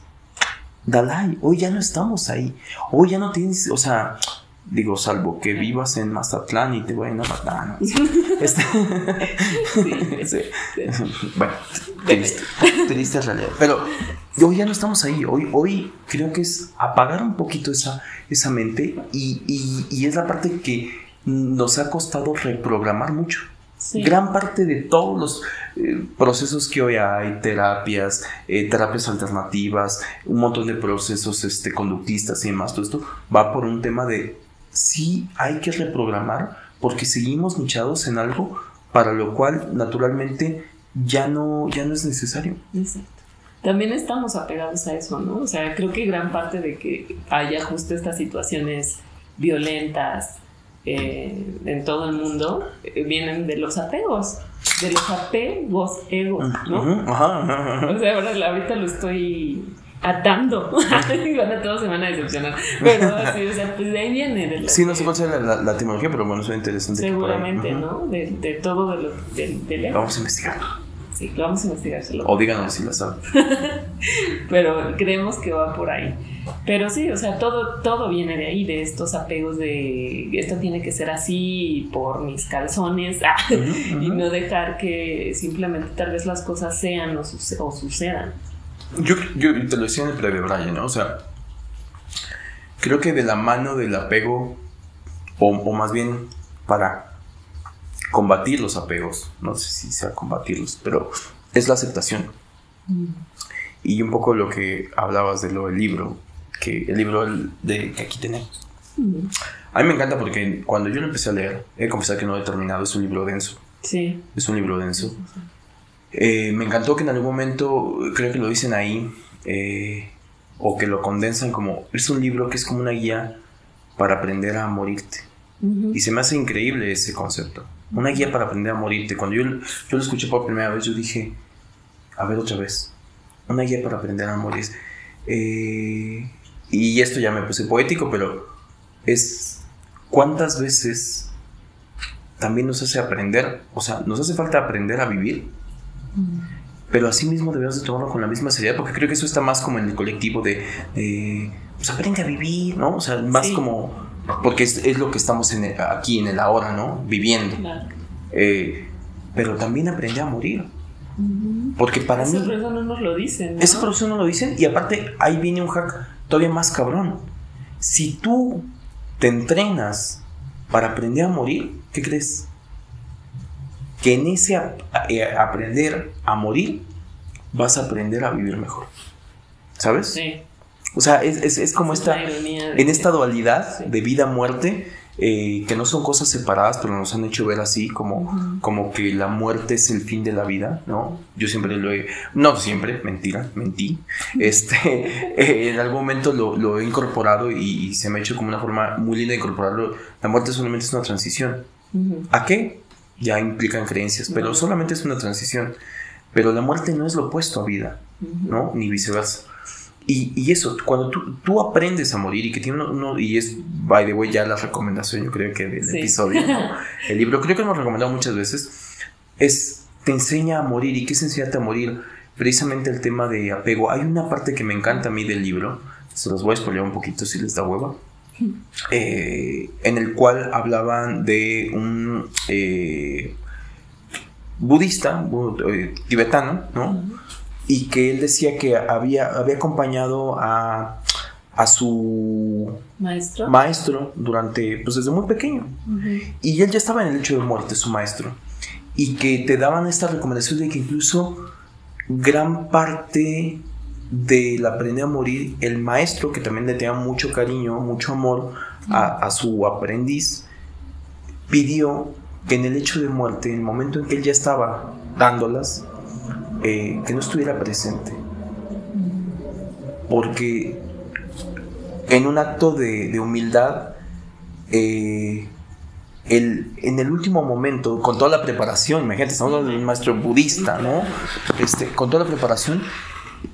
Dalai, hoy ya no estamos ahí. Hoy ya no tienes, o sea, digo, salvo que vivas en Mazatlán y te vayan a matar. *laughs* Este, *laughs* bueno, triste, triste realidad. Pero hoy ya no estamos ahí. Hoy, hoy creo que es apagar un poquito esa, esa mente y, y, y es la parte que nos ha costado reprogramar mucho. Gran parte de todos los eh, procesos que hoy hay, terapias, eh, terapias alternativas, un montón de procesos este, conductistas y demás, todo esto va por un tema de sí hay que reprogramar porque seguimos nichados en algo para lo cual naturalmente ya no, ya no es necesario. Exacto. También estamos apegados a eso, ¿no? O sea, creo que gran parte de que haya justo estas situaciones violentas, eh, en todo el mundo eh, vienen de los apegos, de los apegos egos, ¿no? O sea, ahora, ahorita lo estoy atando. *laughs* Igual todos se van a decepcionar. Pero *laughs* sí, o sea, pues de ahí viene. De sí, no sé cuál sea la, la, etimología, pero bueno, es interesante. Seguramente, ¿no? De, de, todo de lo, de, Vamos a investigar. Sí, lo vamos a investigar. O díganos si la saben. *laughs* pero creemos que va por ahí. Pero sí, o sea, todo, todo viene de ahí, de estos apegos de esto tiene que ser así por mis calzones *laughs* ah, y no dejar que simplemente tal vez las cosas sean o, sucedan. Yo, yo, te lo decía en el previo, Brian, ¿no? O sea, creo que de la mano del apego, o, más bien para combatir los apegos, no sé si sea combatirlos, pero es la aceptación. Y un poco lo que hablabas de lo del libro, que el libro de, que aquí tenemos. A mí me encanta porque cuando yo lo empecé a leer, he confesado que no he terminado, es un libro denso. Sí. Es un libro denso. Eh, me encantó que en algún momento, creo que lo dicen ahí, eh, o que lo condensan como, es un libro que es como una guía para aprender a morirte. Y se me hace increíble ese concepto. Una guía para aprender a morirte. Cuando yo, yo lo escuché por primera vez, yo dije, a ver otra vez. Una guía para aprender a morir. Eh, y esto ya me puse poético, pero es cuántas veces también nos hace aprender, o sea, nos hace falta aprender a vivir, pero así mismo debemos de tomarlo con la misma seriedad, porque creo que eso está más como en el colectivo de, pues aprende a vivir, ¿no? O sea, más como, porque es, lo que estamos aquí en el ahora, ¿no? Viviendo. Eh, pero también aprende a morir. Porque para mí... Esa persona no nos lo dicen. ¿no? Esa persona no lo dicen y aparte ahí viene un hack todavía más cabrón. Si tú te entrenas para aprender a morir, ¿qué crees? Que en ese eh, aprender a morir vas a aprender a vivir mejor. ¿Sabes? Sí. O sea, es, como esta, en esta dualidad de vida-muerte, eh, que no son cosas separadas, pero nos han hecho ver así, como, como que la muerte es el fin de la vida, ¿no? Yo siempre lo he, no siempre, mentira, mentí, este, *laughs* eh, en algún momento lo, he incorporado y, se me ha hecho como una forma muy linda de incorporarlo. La muerte solamente es una transición. ¿A qué? Ya implican creencias, pero solamente es una transición. Pero la muerte no es lo opuesto a vida, ¿no? Ni viceversa. Y, eso, cuando tú, aprendes a morir y que tiene uno, y es, by the way, ya la recomendación, yo creo que del episodio, *laughs* el libro, creo que hemos recomendado muchas veces, es, te enseña a morir. ¿Y qué es enseñarte a morir? Precisamente el tema de apego. Hay una parte que me encanta a mí del libro, se los voy a spoiler un poquito si les da hueva, *laughs* eh, en el cual hablaban de un eh, budista, eh, tibetano, ¿no? Y que él decía que había, había acompañado a, a su maestro. maestro durante, pues desde muy pequeño. Y él ya estaba en el hecho de muerte, su maestro. Y que te daban esta recomendación de que incluso gran parte del aprender a morir, el maestro, que también le tenía mucho cariño, mucho amor a, a su aprendiz, pidió que en el hecho de muerte, en el momento en que él ya estaba dándolas, eh, que no estuviera presente. Porque en un acto de, humildad, eh, en el último momento, con toda la preparación, imagínate, estamos hablando de un maestro budista, ¿no? Este, con toda la preparación,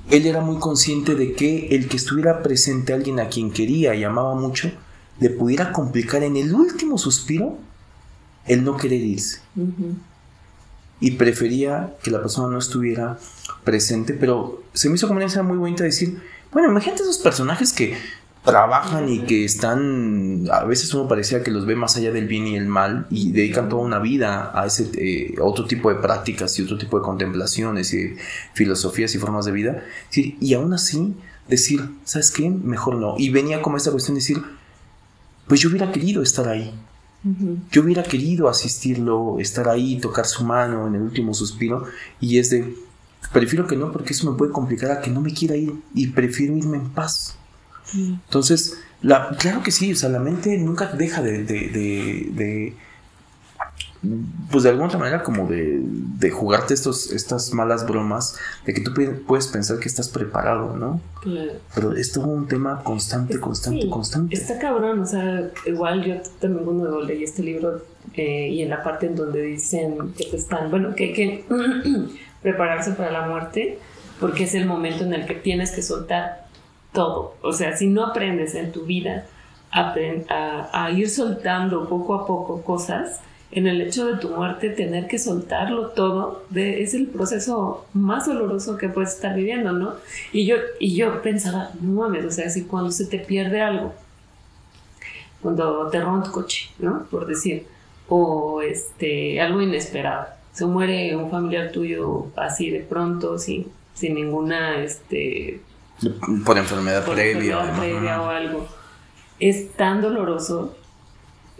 él era muy consciente de que el que estuviera presente alguien a quien quería y amaba mucho, le pudiera complicar en el último suspiro el no querer irse y prefería que la persona no estuviera presente, pero se me hizo como una escena muy bonita decir, bueno, imagínate esos personajes que trabajan y que están, a veces uno parecía que los ve más allá del bien y el mal y dedican toda una vida a ese eh, otro tipo de prácticas y otro tipo de contemplaciones y filosofías y formas de vida, y aún así decir, ¿sabes qué? Mejor no. Y venía como esta cuestión de decir, pues yo hubiera querido estar ahí, yo hubiera querido asistirlo, estar ahí, tocar su mano en el último suspiro y es de, prefiero que no porque eso me puede complicar a que no me quiera ir y prefiero irme en paz. Entonces, la, claro que sí, o sea, la mente nunca deja de pues de alguna manera como de, de, jugarte estos, estas malas bromas, de que tú puedes pensar que estás preparado, ¿no? Claro. Pero es todo un tema constante, constante, constante. Está cabrón, o sea, igual yo también cuando leí este libro eh, y en la parte en donde dicen que te están, bueno, que hay que *clears throat* prepararse para la muerte, porque es el momento en el que tienes que soltar todo. O sea, si no aprendes en tu vida a, a ir soltando poco a poco cosas, en el hecho de tu muerte, tener que soltarlo todo, de, es el proceso más doloroso que puedes estar viviendo, ¿no? Y yo, y yo pensaba, no mames, o sea, si cuando se te pierde algo, cuando te roban tu coche, ¿no? Por decir, o este, algo inesperado, se muere un familiar tuyo así de pronto, sin, sin ninguna, este... Por enfermedad previa. Enfermedad previa o algo. Es tan doloroso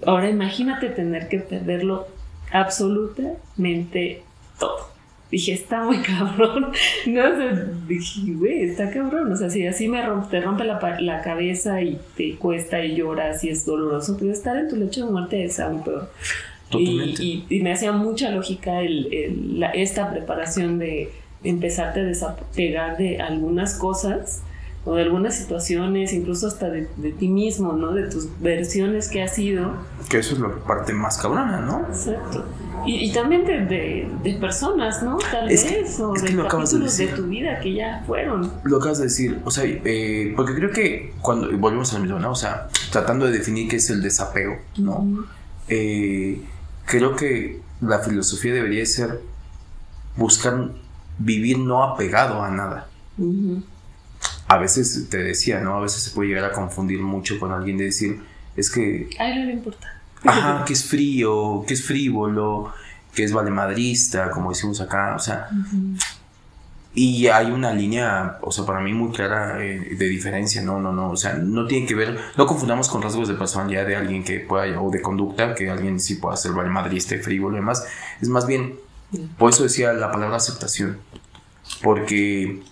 Ahora imagínate tener que perderlo absolutamente todo. Dije, está muy *laughs* cabrón. No sé, dije, güey, está cabrón. O sea, si así me rompe, te rompe la, la, cabeza y te cuesta y lloras y es doloroso, pues estar en tu lecho de muerte es aún peor. Y, y, me hacía mucha lógica el, esta preparación de empezarte a desapegar de algunas cosas o de algunas situaciones, incluso hasta de, ti mismo, ¿no? De tus versiones que has sido. Que eso es la parte más cabrona, ¿no? Exacto. Y, también de, de, personas, ¿no? Tal vez, o de capítulos de, tu vida que ya fueron. Lo acabas de decir, o sea, eh, porque creo que cuando, volvemos al mismo, ¿no? O sea, tratando de definir qué es el desapego, ¿no? Eh, creo que la filosofía debería ser buscar vivir no apegado a nada a veces te decía, ¿no? A veces se puede llegar a confundir mucho con alguien de decir, es que... A él no le importa. Ajá, que es frío, que es frívolo, que es valemadrista, como decimos acá, o sea... Y hay una línea, o sea, para mí muy clara eh, de diferencia, no, no, no, o sea, no tiene que ver, no confundamos con rasgos de personalidad de alguien que pueda, o de conducta, que alguien sí pueda ser valemadrista, frívolo y demás, es más bien, por eso decía la palabra aceptación, porque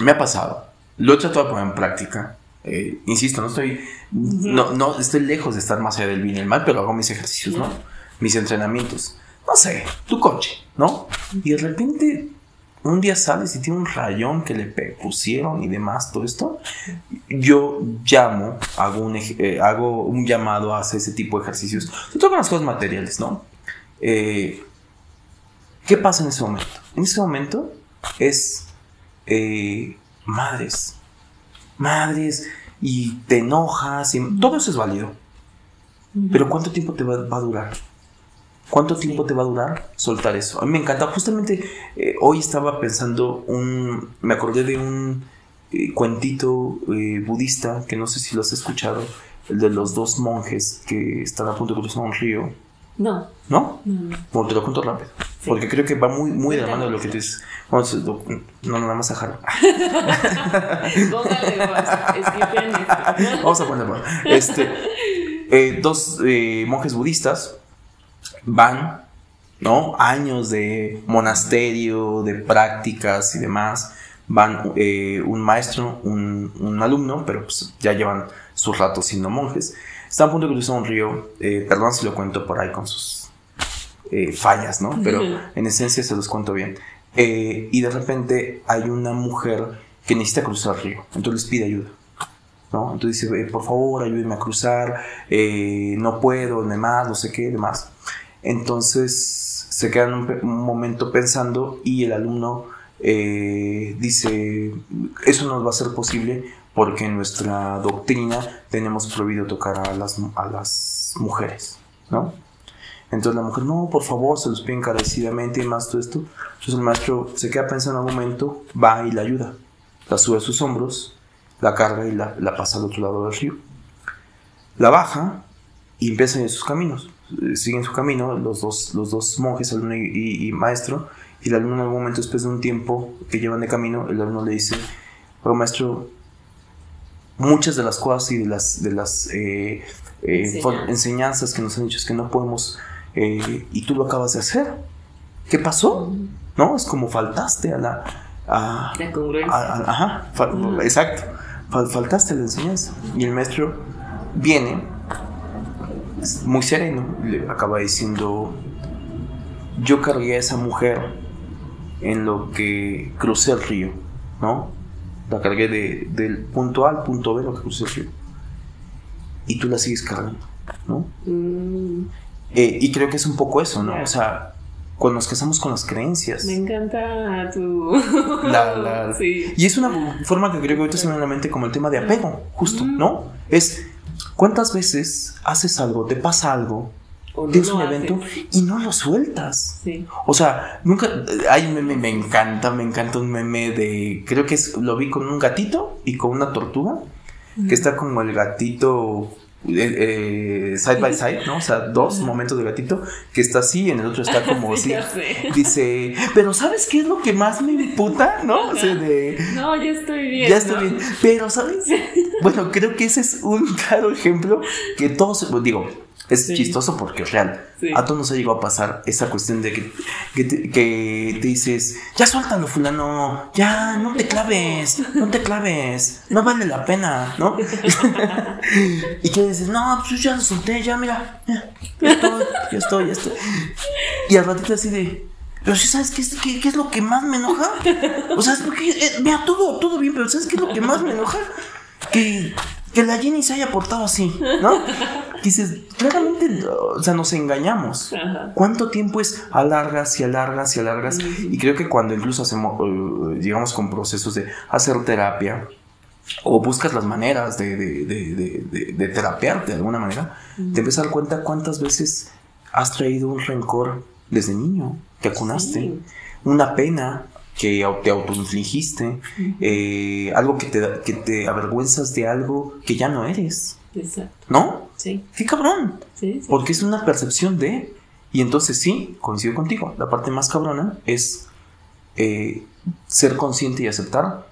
me ha pasado, lo he tratado de poner en práctica, eh, insisto, no estoy, no, no, estoy lejos de estar más allá del bien y el mal, pero hago mis ejercicios, ¿no? Mis entrenamientos, no sé, tu coche, ¿no? Y de repente un día sales y tiene un rayón que le pusieron y demás, todo esto, yo llamo, hago un, eh, hago un llamado a ese tipo de ejercicios, sobre todo con las cosas materiales, ¿no? Eh, ¿Qué pasa en ese momento? En ese momento es eh, madres, madres, y te enojas, y todo eso es válido. Pero ¿cuánto tiempo te va a durar? ¿Cuánto tiempo te va a durar soltar eso? A mí me encanta. Justamente eh, hoy estaba pensando un... Me acordé de un eh, cuentito eh, budista que no sé si lo has escuchado. El de los dos monjes que están a punto de cruzar un río. No. ¿No? Bueno, te lo cuento rápido. Porque creo que va muy, muy de la mano de lo que te dices. Vamos, no, nada más a Jaro. *laughs* Póngale Vamos a ponerlo. Este, dos monjes budistas van, ¿no? Años de monasterio, de prácticas y demás. Van eh, un maestro, un, alumno, pero pues ya llevan sus ratos siendo monjes. Están a punto de cruzar un río. Eh, perdón si lo cuento por ahí con sus eh, fallas, ¿no? Pero en esencia se los cuento bien. y de repente hay una mujer que necesita cruzar el río. Entonces les pide ayuda. ¿no? Entonces dice, por favor, ayúdenme a cruzar, no puedo, demás, no sé qué, demás. Entonces se quedan un, momento pensando y el alumno eh, dice, eso no va a ser posible porque en nuestra doctrina tenemos prohibido tocar a las, a las mujeres, ¿no? Entonces la mujer, no, por favor, se los pide encarecidamente y más todo esto. Entonces el maestro se queda pensando un momento, va y la ayuda. La sube a sus hombros, la carga y la, la pasa al otro lado del río. La baja y empieza en sus caminos. Eh, siguen su camino, los dos, los dos monjes, alumno y, maestro, y el alumno en algún momento, después de un tiempo que llevan de camino, el alumno le dice, pero maestro, muchas de las cosas y de las, de las eh, eh, enseñanzas que nos han dicho es que no podemos, y tú lo acabas de hacer. ¿Qué pasó? ¿No? Es como faltaste a la... A, la congruencia. ajá, exacto. faltaste a la enseñanza. Y el maestro viene muy sereno, le acaba diciendo, yo cargué a esa mujer en lo que crucé el río, ¿no? La cargué del punto A al punto B, lo que crucé el río. Y tú la sigues cargando, ¿no? Mm. Eh, y creo que es un poco eso, ¿no? O sea, cuando nos casamos con las creencias. Me encanta tu... *laughs* Y es una forma que creo que ahorita se me viene a la mente como el tema de apego, justo. ¿no? Es ¿Cuántas veces haces algo, te pasa algo, tienes un evento y no lo sueltas? Sí. O sea, nunca. Hay un meme, me encanta, me encanta un meme de. Creo que es, lo vi con un gatito y con una tortuga, que está como el gatito eh, side by side, ¿no? O sea, dos momentos de gatito que está así y en el otro está como *laughs* así. Dice, pero ¿sabes qué es lo que más me imputa? ¿No? O sea, de. No, ya estoy bien. Ya estoy bien. Pero, ¿sabes? *laughs* Bueno, creo que ese es un claro ejemplo que todos, digo, es chistoso porque es real. A todos nos ha llegado a pasar esa cuestión de que, que, te, dices, ya suéltalo, fulano, ya, no te claves, no te claves, no vale la pena, ¿no? *laughs* y que dices, no, pues ya lo solté, ya, mira, ya, estoy, ya estoy, ya estoy. Y al ratito así de, pero si sabes qué es, qué, es lo que más me enoja. O sea, es porque, eh, mira, todo, todo bien, pero ¿sabes qué es lo que más me enoja? Que que la Jenny se haya portado así, ¿no? *laughs* Dices, claramente, o sea, nos engañamos. ¿Cuánto tiempo es alargas y alargas y alargas? Y creo que cuando incluso hacemos, llegamos con procesos de hacer terapia, o buscas las maneras de, de, de, de, terapiarte de alguna manera, te empiezas a dar cuenta cuántas veces has traído un rencor desde niño, te acunaste, una pena, que te autoinfligiste, eh, algo que te, que te avergüenzas de algo que ya no eres, Exacto. ¿No? Sí. Qué cabrón. Sí, sí. Porque es una percepción de... Y entonces sí, coincido contigo. La parte más cabrona es eh, ser consciente y aceptar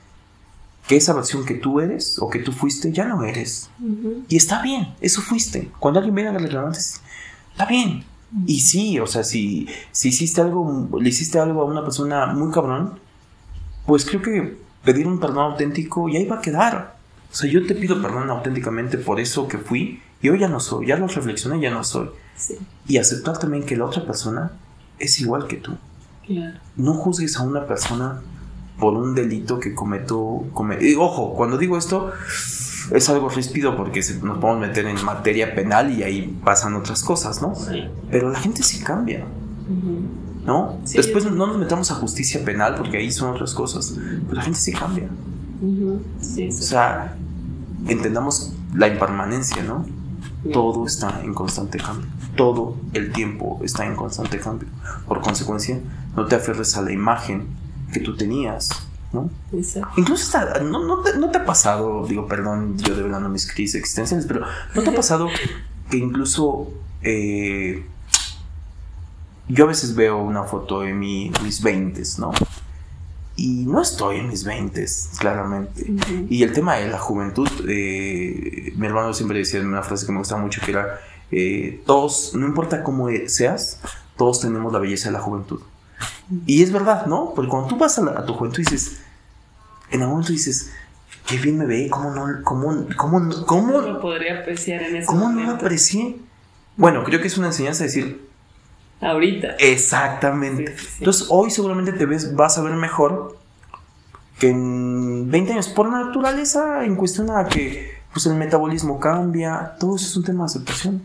que esa versión que tú eres o que tú fuiste ya no eres. Y está bien, eso fuiste. Cuando alguien viene a reclamarte, está bien. Y sí, o sea, si, si hiciste algo, le hiciste algo a una persona muy cabrón, pues creo que pedir un perdón auténtico y ahí va a quedar. O sea, yo te pido perdón auténticamente por eso que fui y hoy ya no soy, ya lo reflexioné, ya no soy. Sí, Y aceptar también que la otra persona es igual que tú. claro. No juzgues a una persona por un delito que cometo. come- y ojo, cuando digo esto, es algo ríspido porque se- nos podemos meter en materia penal y ahí pasan otras cosas, ¿no? Sí. Pero la gente sí cambia. ¿no? Sí. Después no nos metamos a justicia penal porque ahí son otras cosas. Pero la gente sí cambia. Ujú. Sí, O sea, entendamos la impermanencia, ¿no? Bien. Todo está en constante cambio. Todo el tiempo está en constante cambio. Por consecuencia, no te aferres a la imagen que tú tenías, ¿no? Exacto. Incluso está- no, no te, no te ha pasado, digo, perdón, yo develando mis crisis existenciales, pero ¿no te ha pasado que incluso eh, yo a veces veo una foto de mi, mis 20, ¿no? Y no estoy en mis 20, claramente. Y el tema de la juventud, eh, mi hermano siempre decía una frase que me gustaba mucho, que era, eh, todos, no importa cómo seas, todos tenemos la belleza de la juventud. Y es verdad, ¿no? Porque cuando tú vas a, la- a tu juventud dices, en algún momento dices, qué bien me ve, cómo no, cómo, cómo, No cómo, lo podría apreciar en ese cómo no lo momento. aprecié. Bueno, creo que es una enseñanza decir, Ahorita. Exactamente. Sí, sí. Entonces hoy seguramente te ves, vas a ver mejor que en 20 años por naturaleza en cuestión a que pues el metabolismo cambia, todo eso es un tema de aceptación.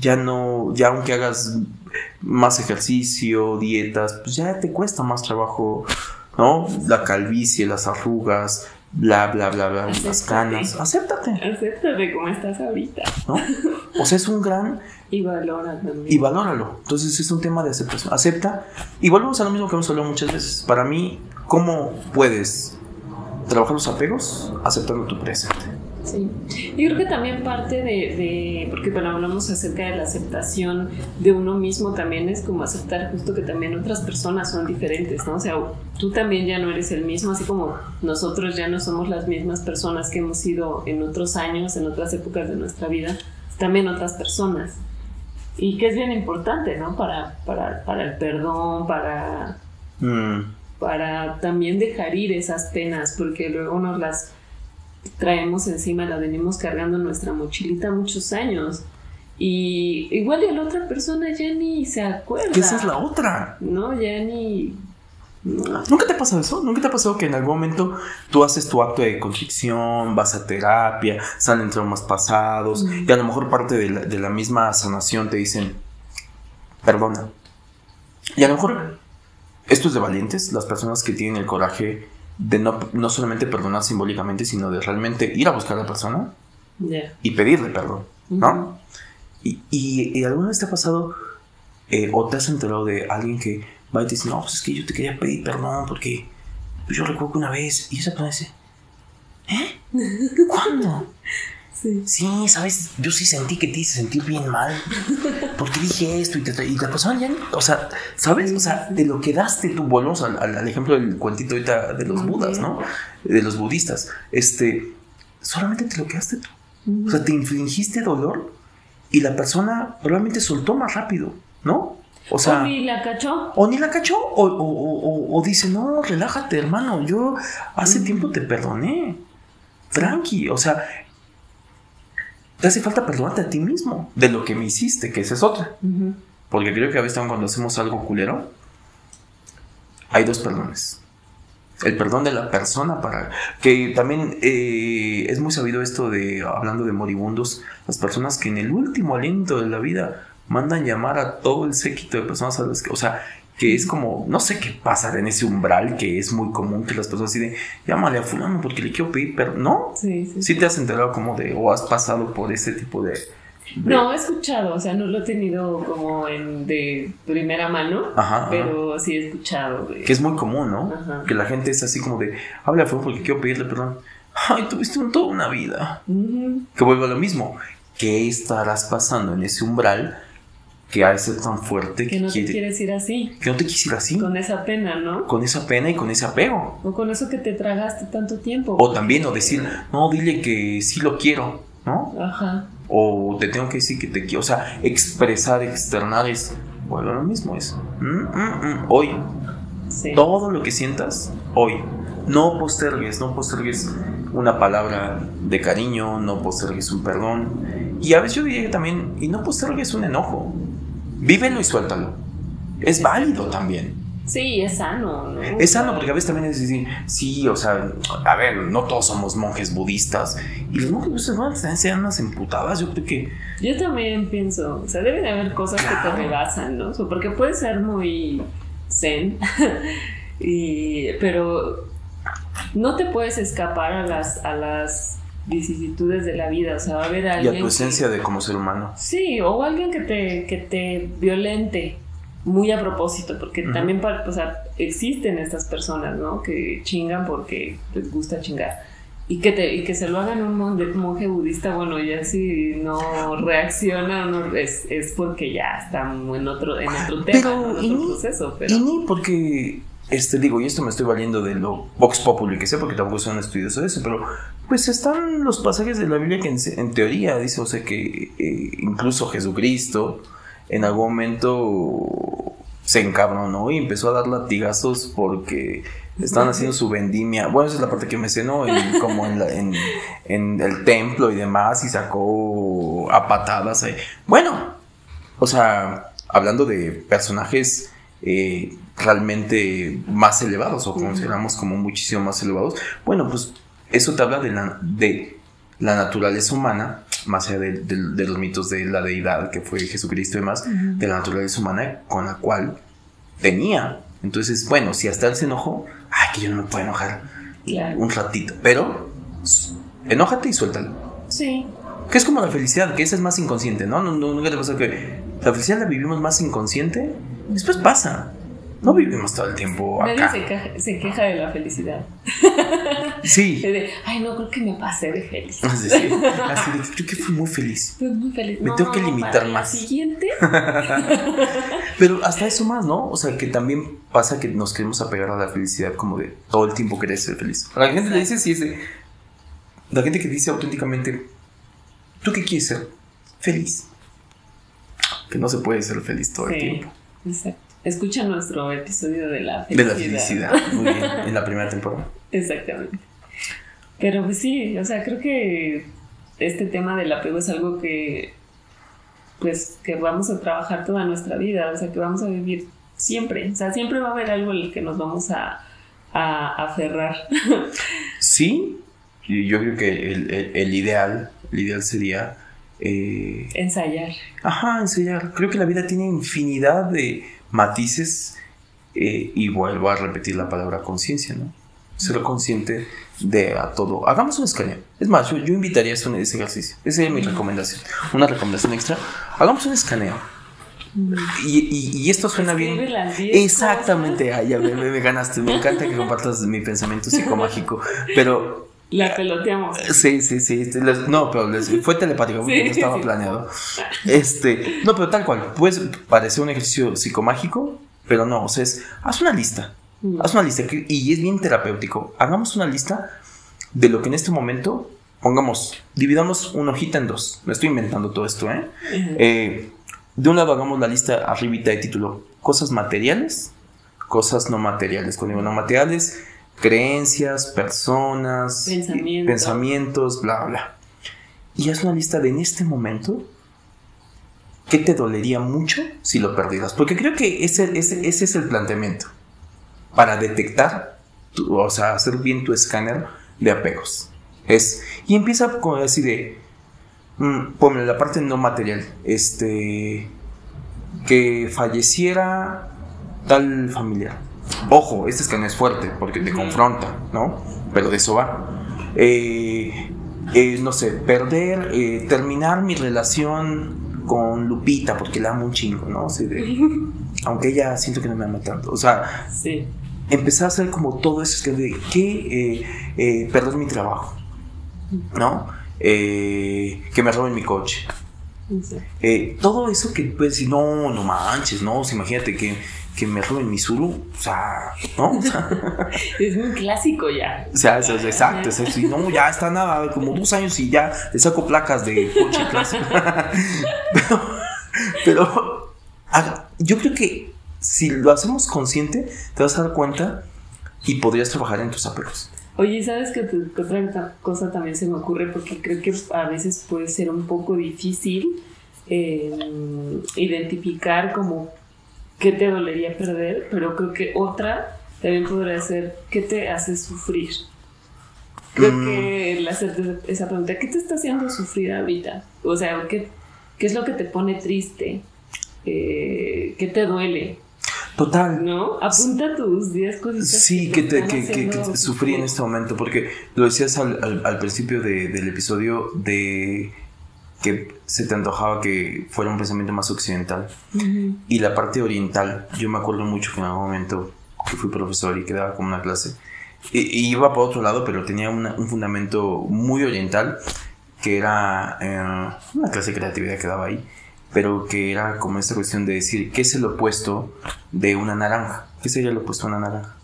Ya no, ya aunque hagas más ejercicio, dietas, pues ya te cuesta más trabajo, ¿no? La calvicie, las arrugas, bla, bla, bla, bla, las canas. Acéptate, Acéptate como estás ahorita. ¿no? O sea, es un gran *laughs* Y valora también. y valóralo. Entonces es un tema de aceptación. Acepta. Y volvemos a lo mismo que hemos hablado muchas veces. Para mí, ¿cómo puedes trabajar los apegos aceptando tu presente? Sí. Yo creo que también parte de, de- porque cuando hablamos acerca de la aceptación de uno mismo también es como aceptar justo que también otras personas son diferentes, ¿no? O sea, tú también ya no eres el mismo, así como nosotros ya no somos las mismas personas que hemos sido en otros años, en otras épocas de nuestra vida, también otras personas. Y que es bien importante, ¿no? Para, para, para el perdón, para Mm, para también dejar ir esas penas, porque luego nos las traemos encima, las venimos cargando en nuestra mochilita muchos años. Y igual y la otra persona ya ni se acuerda. que esa es la otra. No, ya ni. no. ¿Nunca te ha pasado eso? ¿Nunca te ha pasado que en algún momento tú haces tu acto de contrición, vas a terapia, salen traumas pasados y a lo mejor parte de la, de la misma sanación te dicen, perdona. Y a lo mejor esto es de valientes, las personas que tienen el coraje de no, no solamente perdonar simbólicamente, sino de realmente ir a buscar a la persona Ya. y pedirle perdón, ¿no? Y, y, y alguna vez te ha pasado eh, o te has enterado de alguien que va y te dice, no, pues es que yo te quería pedir perdón porque pues, yo recuerdo que una vez, y esa persona dice, ¿eh? ¿Cuándo? Sí. Sí, sabes, yo sí sentí que te hice sentir bien mal porque dije esto y, te y la persona ya, o sea, ¿sabes? O sea, de lo que daste tú, volvemos al, ejemplo del cuentito ahorita de los budas, ¿no? De los budistas, este, solamente te lo quedaste tú. O sea, te infligiste dolor y la persona probablemente soltó más rápido, ¿no? O sea, O ni la cachó. o ni la cachó o, o- o- o- o dice, no, relájate, hermano, yo hace tiempo te perdoné. Tranqui, o sea, te hace falta perdonarte a ti mismo de lo que me hiciste, que esa es otra. Porque creo que a veces cuando hacemos algo culero, hay dos perdones. El perdón de la persona para... Que también eh, es muy sabido esto de, hablando de moribundos, las personas que en el último aliento de la vida mandan llamar a todo el séquito de personas a las que... O sea, que es como, no sé qué pasa en ese umbral que es muy común que las personas así de, llámale a fulano porque le quiero pedir, pero no. Sí, sí. Sí te has enterado como de, o has pasado por ese tipo de... de- No, he escuchado, o sea, no lo he tenido como en de primera mano, Ajá, ajá. pero sí he escuchado. de- Que es muy común, ¿no? Ajá. Que la gente es así como de, habla a fulano porque quiero pedirle perdón. ay, tuviste un, toda una vida. Que vuelvo a lo mismo. ¿Qué estarás pasando en ese umbral que ha de ser tan fuerte que no te quieres ir así? Que no te quieres ir así. Con esa pena, ¿no? Con esa pena y con ese apego. O con eso que te tragaste tanto tiempo. O también, o decir, no, dile que sí lo quiero, ¿no? Ajá. O te tengo que decir que te quiero. O sea, expresar, externar es, bueno, lo mismo es. Mm, mm, mm, hoy. Sí. Todo lo que sientas, hoy. No postergues, no postergues una palabra de cariño, no postergues un perdón. Y a veces yo diría que también, y no postergues un enojo. Vívelo y suéltalo. Es válido también. Sí, es sano, ¿no? Es sano porque a veces también es decir, sí, o sea, a ver, no todos somos monjes budistas. Y los monjes budistas van a ser unas emputadas, yo creo que... Yo también pienso, o sea, deben haber cosas que te rebasan, ¿no? porque puede ser muy zen, *laughs* y, pero no te puedes escapar a las, a las vicisitudes de la vida, o sea, va a haber alguien... Y a tu esencia de como ser humano. Sí, o alguien que te, que te violente muy a propósito, porque también o sea, existen estas personas, ¿no? Que chingan porque les gusta chingar. Y que, te, y que se lo hagan un monje, budista, bueno, ya si no reacciona no, es, es porque ya está en otro, en otro tema, en otro proceso. Pero... Y ni porque este, digo, y esto me estoy valiendo de lo Vox Populi que sé, porque tampoco son estudiosos de eso, pero pues están los pasajes de la Biblia que en, teoría dice, o sea, que eh, incluso Jesucristo en algún momento se encabronó y empezó a dar latigazos porque estaban haciendo su vendimia. Bueno, esa es la parte que me ¿no? como en, en, el templo y demás, y sacó a patadas. Ahí. Bueno, o sea, hablando de personajes eh, realmente más elevados o consideramos como muchísimo más elevados, bueno, pues eso te habla de la, de la naturaleza humana, más allá de, los mitos de la deidad que fue Jesucristo y demás, de la naturaleza humana con la cual tenía. Entonces, bueno, si hasta él se enojó, ay, que yo no me puedo enojar un ratito, pero enójate y suéltalo. Sí. Que es como la felicidad, que esa es más inconsciente, ¿no? Nunca te pasa que la felicidad la vivimos más inconsciente, después pasa. No vivimos todo el tiempo acá. Nadie se, queja, de la felicidad. Sí. *laughs* De, ay, no, creo que me pasé de feliz. Así, sí. *laughs* Así de, creo que fui muy feliz. Fui muy feliz. Me tengo que limitar más. La siguiente. *laughs* Pero hasta eso más, ¿no? O sea, que también pasa que nos queremos apegar a la felicidad como de todo el tiempo querer ser feliz. A la gente le dice, sí, es de, la gente que dice auténticamente, ¿tú qué quieres ser? Feliz. Que no se puede ser feliz todo el tiempo. Exacto. Escucha nuestro episodio de la felicidad. De la felicidad, muy bien, en la primera temporada. *laughs* Exactamente. Pero pues sí, o sea, creo que este tema del apego es algo que pues que vamos a trabajar toda nuestra vida, o sea, que vamos a vivir siempre, o sea, siempre va a haber algo en el que nos vamos a, a aferrar. *laughs* Sí, yo creo que el, el, ideal, el ideal sería... Eh, ensayar. Ajá, ensayar. Creo que la vida tiene infinidad de matices eh, y vuelvo a repetir la palabra conciencia, ¿no? Ser consciente de a todo. Hagamos un escaneo. Es más, yo, invitaría a hacer ese ejercicio. Esa es mi recomendación. Una recomendación extra. Hagamos un escaneo. Y, esto suena bien. Exactamente. Ay, ya me, ganaste. Me encanta que compartas mi pensamiento psicomágico. Pero. La peloteamos. Sí, sí, sí. No, pero *laughs* fue telepático porque no estaba planeado. Este. No, pero tal cual. Puede parecer un ejercicio psicomágico, pero no. O sea, es. Haz una lista Mm. Haz una lista y es bien terapéutico. Hagamos una lista de lo que en este momento pongamos, dividamos una hojita en dos. Me estoy inventando todo esto, ¿eh? ¿eh? de un lado hagamos la lista arribita de título, cosas materiales, cosas no materiales. Cuando digo no materiales, creencias, personas, pensamientos, bla, bla. Y haz una lista de en este momento, ¿qué te dolería mucho si lo perdieras? Porque creo que ese, ese, ese es el planteamiento para detectar, o sea, hacer bien tu escáner de apegos. Es, y empieza con así de, mm, la parte no material, este, que falleciera tal familiar. Ojo, este escáner es fuerte porque te confronta, ¿no? Pero de eso va. Eh, eh, no sé, perder, eh, terminar mi relación con Lupita porque la amo un chingo, ¿no? *laughs* aunque ella siento que no me ama tanto. O sea, sí empecé a hacer como todo eso, que de que perder mi trabajo, ¿no? Eh, que me roben mi coche. Todo eso que puedes decir, no, no manches, no, imagínate que, que me roben mi Zulu, o sea, ¿no? *laughs* es muy clásico ya. O sea, es, exacto, es, es, no, ya está nada, como dos años y ya le saco placas de coche clásico. *laughs* pero, pero yo creo que si lo hacemos consciente, te vas a dar cuenta y podrías trabajar en tus apegos. Oye, ¿sabes qué otra cosa también se me ocurre? Porque creo que a veces puede ser un poco difícil em, identificar como qué te dolería perder, pero creo que otra también podría ser qué te hace sufrir. Creo mm. que el hacerte esa pregunta, ¿qué te está haciendo sufrir ahorita? O sea, ¿qué, qué es lo que te pone triste? Eh, ¿Qué te duele? Total. ¿No? Apunta tus 10 cositas. Sí, que, te, que, que, sufrí en este momento, porque lo decías al, al, principio de, del episodio de que se te antojaba que fuera un pensamiento más occidental. Y la parte oriental, yo me acuerdo mucho que en algún momento que fui profesor y quedaba como una clase, y, iba por otro lado, pero tenía un fundamento muy oriental, que era eh, una clase de creatividad que daba ahí pero que era como esta cuestión de decir, ¿qué es el opuesto de una naranja? ¿Qué sería el opuesto a una naranja?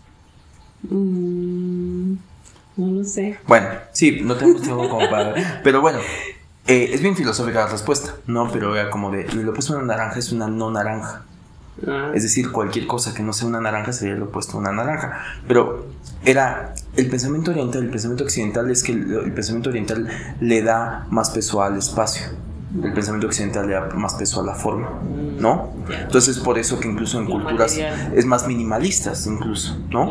Mm, no lo sé. Bueno, sí, no tenemos tiempo como para... Pero bueno, eh, es bien filosófica la respuesta, ¿no? Pero era como de, el opuesto a una naranja es una no naranja. Ah. Es decir, cualquier cosa que no sea una naranja sería el opuesto a una naranja. Pero era el pensamiento oriental, el pensamiento occidental es que el pensamiento oriental le da más peso al espacio el pensamiento occidental le da más peso a la forma, ¿no? Entonces por eso que incluso en culturas es más minimalistas incluso, ¿no?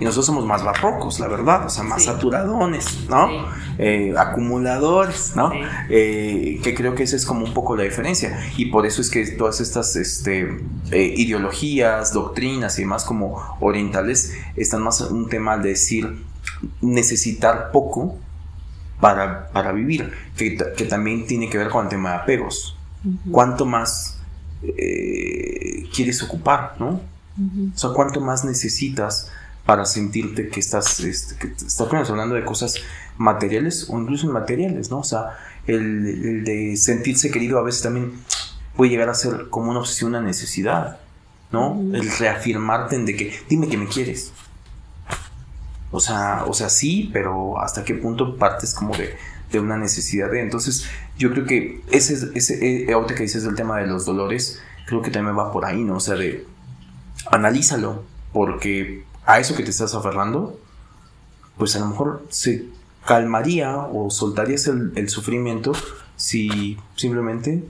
Y nosotros somos más barrocos, la verdad, o sea, más saturadones, ¿no? Eh, acumuladores, ¿no? Eh, que creo que esa es como un poco la diferencia. Y por eso es que todas estas este, eh, ideologías, doctrinas y demás como orientales están más un tema de decir necesitar poco para, para vivir, que, que, también tiene que ver con el tema de apegos. ¿Cuánto más eh, quieres ocupar, no? O sea, ¿cuánto más necesitas para sentirte que estás, este, que estás hablando de cosas materiales o incluso inmateriales, ¿no? O sea, el, el, de sentirse querido a veces también puede llegar a ser como una obsesión, una necesidad, ¿no? El reafirmarte en de que, dime que me quieres, o sea, o sea, sí, pero hasta qué punto partes como de, de una necesidad de. Entonces, yo creo que ese, ese eh, ahorita que dices del tema de los dolores, creo que también va por ahí, ¿no? O sea, de analízalo, porque a eso que te estás aferrando, pues a lo mejor se calmaría o soltarías el, sufrimiento si simplemente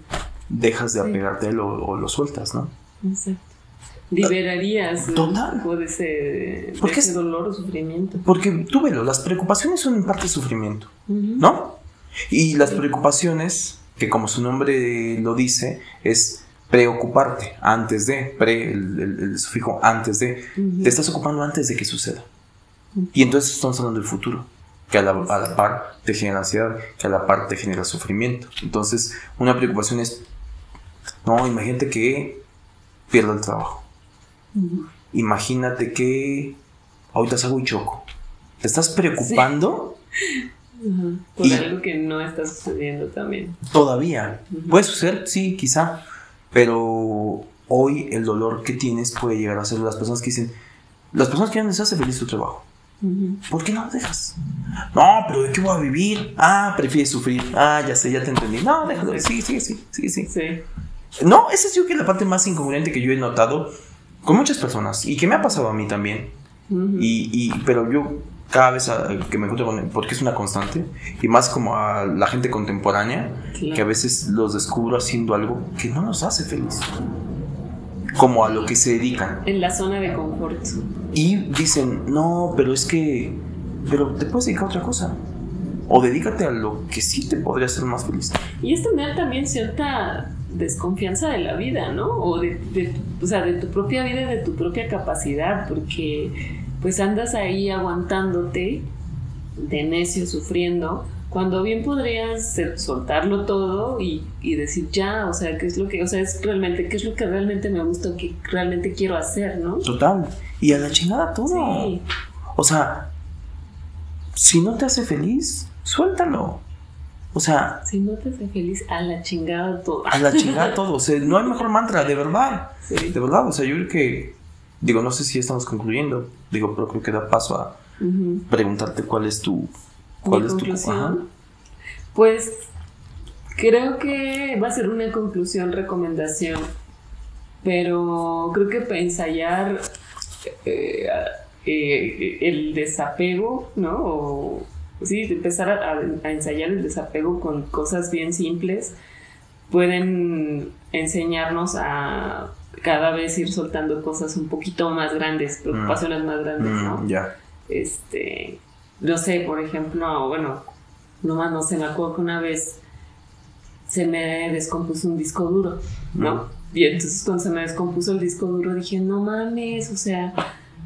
dejas de apegarte a él o, o, lo sueltas, ¿no? Exacto liberarías Total. de ese, ese dolor o sufrimiento. Porque tú velo, las preocupaciones son en parte sufrimiento, ¿no? Y las preocupaciones, que como su nombre lo dice, es preocuparte antes de, pre, el, sufijo antes de, te estás ocupando antes de que suceda. Y entonces estamos hablando del futuro, que a la, a la par te genera ansiedad, que a la par te genera sufrimiento. Entonces, una preocupación es, no, imagínate que pierda el trabajo Imagínate que ahorita salgo y choco. ¿Te estás preocupando? *laughs* Por algo que no está sucediendo también. Todavía. Puede suceder, sí, quizá. Pero hoy el dolor que tienes puede llegar a ser las personas que dicen, las personas que no les hace feliz su trabajo. ¿Por qué no lo dejas? No, pero ¿de qué voy a vivir? Ah, prefieres sufrir. Ah, ya sé, ya te entendí. No, déjalo. Sí, sí, sí, sí, sí. sí. No, esa es yo que la parte más incongruente que yo he notado con muchas personas y que me ha pasado a mí también. y, y, pero yo cada vez que me encuentro con él, porque es una constante, y más como a la gente contemporánea, que a veces los descubro haciendo algo que no nos hace feliz, como a lo que se dedican. En la zona de confort. Y dicen, no, pero es que, pero te puedes dedicar a otra cosa. O dedícate a lo que sí te podría hacer más feliz. Y es tener también cierta desconfianza de la vida, ¿no? O de, o sea, de tu propia vida y de tu propia capacidad, porque pues andas ahí aguantándote de necio, sufriendo, cuando bien podrías soltarlo todo y, y, decir ya, o sea, qué es lo que, o sea, es realmente, qué es lo que realmente me gusta, qué realmente quiero hacer, ¿no? Total. Y a la chingada todo. Sí. O sea, si no te hace feliz, suéltalo. O sea, Si no te hace feliz, a la chingada todo. a la chingada *laughs* todo. O sea, no hay mejor mantra, de verdad. Sí. De verdad, o sea, yo creo que, digo, no sé si estamos concluyendo, digo, pero creo que da paso a preguntarte cuál es tu, cuál es tu, ajá. Pues creo que va a ser una conclusión, recomendación, pero creo que para ensayar eh, eh, el desapego, ¿no? O, sí, empezar a ensayar el desapego con cosas bien simples pueden enseñarnos a cada vez ir soltando cosas un poquito más grandes, preocupaciones más grandes, ¿no? Mm, ya. este, no sé, por ejemplo, bueno, nomás no sé, me acuerdo que una vez se me descompuso un disco duro, ¿no? Y entonces cuando se me descompuso el disco duro dije, no mames, o sea,